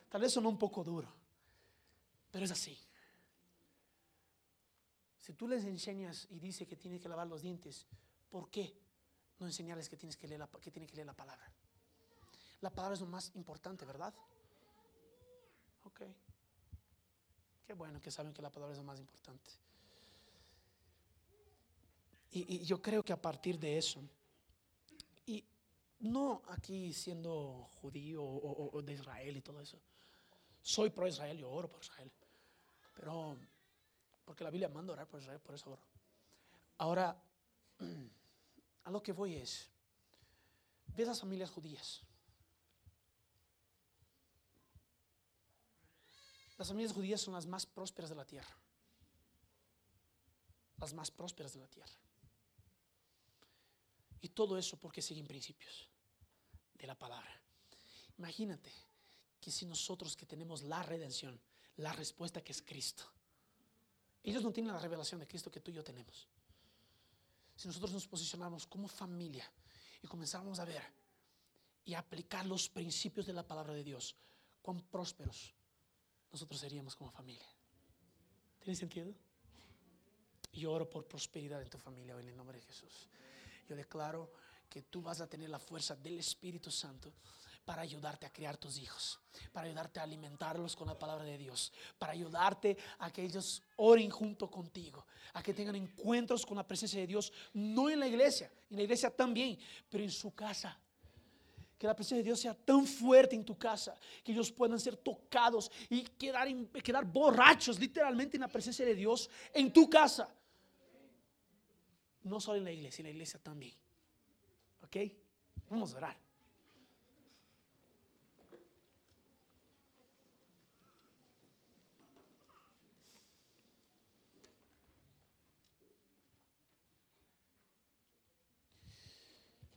Tal vez sonó un poco duro, pero es así. Si tú les enseñas y dice que tiene que lavar los dientes, ¿por qué no enseñarles que, tienes que, leer la, que tiene que leer la palabra? La palabra es lo más importante, ¿verdad? Ok. Qué bueno que saben que la palabra es lo más importante. Y, y yo creo que a partir de eso, y no aquí siendo judío o, de Israel y todo eso. Soy pro Israel, yo oro por Israel. Pero, porque la Biblia manda orar por Israel, por eso oro. Ahora, a lo que voy es, ve las familias judías. Las familias judías son las más prósperas de la tierra. Las más prósperas de la tierra. Y todo eso porque siguen principios de la palabra. Imagínate que si nosotros que tenemos la redención, la respuesta que es Cristo, ellos no tienen la revelación de Cristo que tú y yo tenemos. Si nosotros nos posicionamos como familia y comenzamos a ver y aplicar los principios de la palabra de Dios, cuán prósperos nosotros seríamos como familia. ¿Tiene sentido? Yo oro por prosperidad en tu familia hoy en el nombre de Jesús. Yo declaro que tú vas a tener la fuerza del Espíritu Santo para ayudarte a criar tus hijos, para ayudarte a alimentarlos con la palabra de Dios, para ayudarte a que ellos oren junto contigo, a que tengan encuentros con la presencia de Dios, no en la iglesia, en la iglesia también, pero en su casa. Que la presencia de Dios sea tan fuerte en tu casa que ellos puedan ser tocados y quedar, quedar borrachos literalmente en la presencia de Dios en tu casa. No solo en la iglesia, en la iglesia también. ¿Ok? Vamos a orar.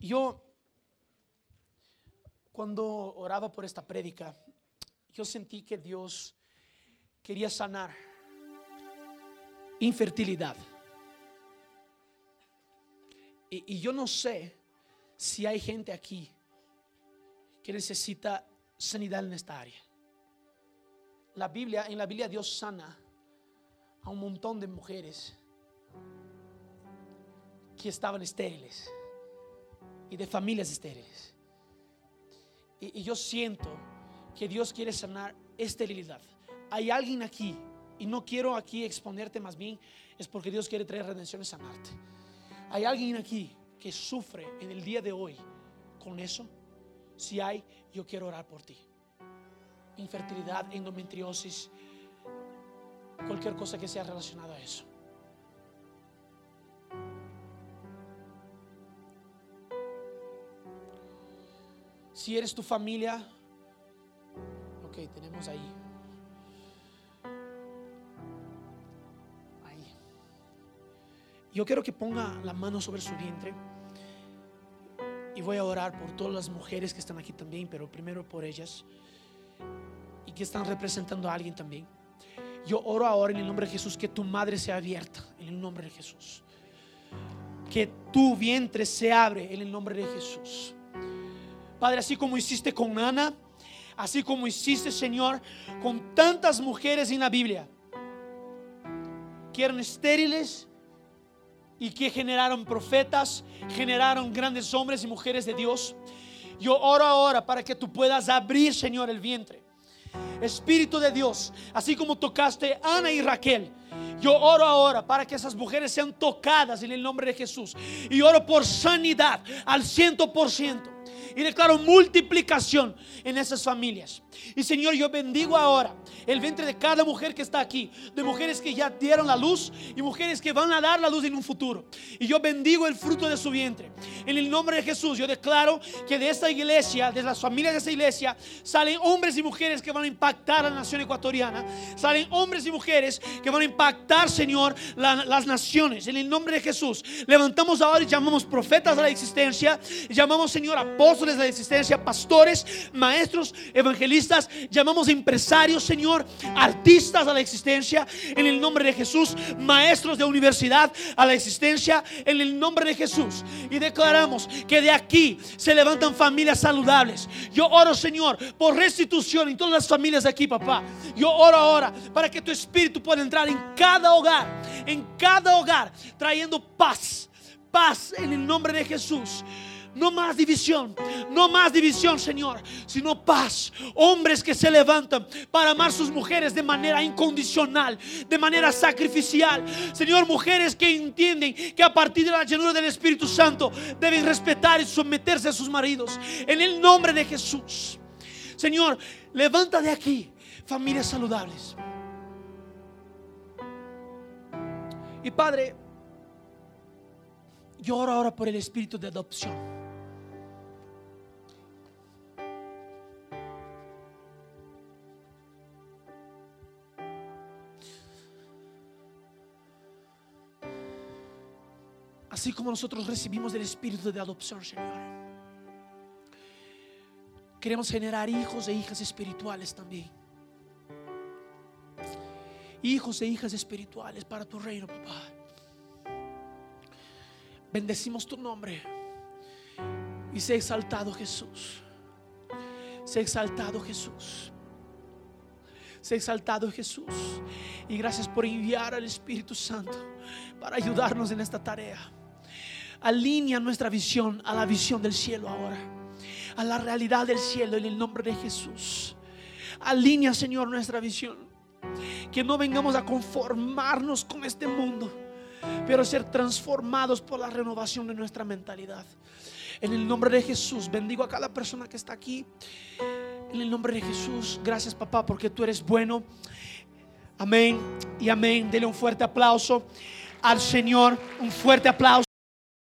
Yo, cuando oraba por esta prédica, yo sentí que Dios quería sanar infertilidad. Y, y, yo no sé si hay gente aquí que necesita sanidad en esta área. La Biblia, en la Biblia Dios sana a un montón de mujeres que estaban estériles y de familias estériles. Y, y yo siento que Dios quiere sanar esterilidad. Hay alguien aquí, y no quiero aquí exponerte más bien, es porque Dios quiere traer redención y sanarte. Hay alguien aquí que sufre en el día de hoy con eso. Si hay, yo quiero orar por ti. Infertilidad, endometriosis, cualquier cosa que sea relacionada a eso. Si eres tu familia, ok, tenemos ahí. Ahí. Yo quiero que ponga la mano sobre su vientre. Y voy a orar por todas las mujeres que están aquí también, pero primero por ellas. Y que están representando a alguien también. Yo oro ahora en el nombre de Jesús que tu madre sea abierta, en el nombre de Jesús. Que tu vientre se abre en el nombre de Jesús. Padre, así como hiciste con Ana, así como hiciste, Señor, con tantas mujeres en la Biblia, que eran estériles y que generaron profetas, generaron grandes hombres y mujeres de Dios. Yo oro ahora para que tú puedas abrir, Señor, el vientre. Espíritu de Dios, así como tocaste Ana y Raquel. Yo oro ahora para que esas mujeres sean tocadas en el nombre de Jesús. Y oro por sanidad al ciento por ciento y declaro multiplicación en esas familias. Y Señor, yo bendigo ahora el vientre de cada mujer que está aquí, de mujeres que ya dieron la luz y mujeres que van a dar la luz en un futuro. Y yo bendigo el fruto de su vientre. En el nombre de Jesús, yo declaro que de esta iglesia, de las familias de esta iglesia, salen hombres y mujeres que van a impactar a la nación ecuatoriana. Salen hombres y mujeres que van a impactar, Señor, las naciones. En el nombre de Jesús, levantamos ahora y llamamos profetas a la existencia. Llamamos, Señor, apóstoles a la existencia, pastores, maestros, Llamamos empresarios, Señor artistas a la existencia en el nombre de Jesús, maestros de universidad a la existencia en el nombre de Jesús. Y declaramos que de aquí se levantan familias saludables. Yo oro, Señor, por restitución en todas las familias de aquí, papá. Yo oro ahora para que tu espíritu pueda entrar en cada hogar, en cada hogar, trayendo paz, paz en el nombre de Jesús. No más división, no más división, Señor, sino paz. Hombres que se levantan para amar sus mujeres de manera incondicional, de manera sacrificial. Señor, mujeres que entienden que a partir de la llenura del Espíritu Santo deben respetar y someterse a sus maridos. En el nombre de Jesús. Señor, levanta de aquí familias saludables. Y Padre, yo oro ahora por el espíritu de adopción. Así como nosotros recibimos el espíritu de adopción, Señor. Queremos generar hijos e hijas espirituales también. Hijos e hijas espirituales para tu reino, papá. Bendecimos tu nombre. Y sea exaltado Jesús. Sea exaltado Jesús. Sea exaltado Jesús. Y gracias por enviar al Espíritu Santo para ayudarnos en esta tarea. Alinea nuestra visión a la visión del cielo ahora. A la realidad del cielo en el nombre de Jesús. Alinea, Señor, nuestra visión. Que no vengamos a conformarnos con este mundo, pero ser transformados por la renovación de nuestra mentalidad. En el nombre de Jesús, bendigo a cada persona que está aquí. En el nombre de Jesús, gracias papá, porque tú eres bueno. Amén y amén. Dele un fuerte aplauso al Señor, un fuerte aplauso.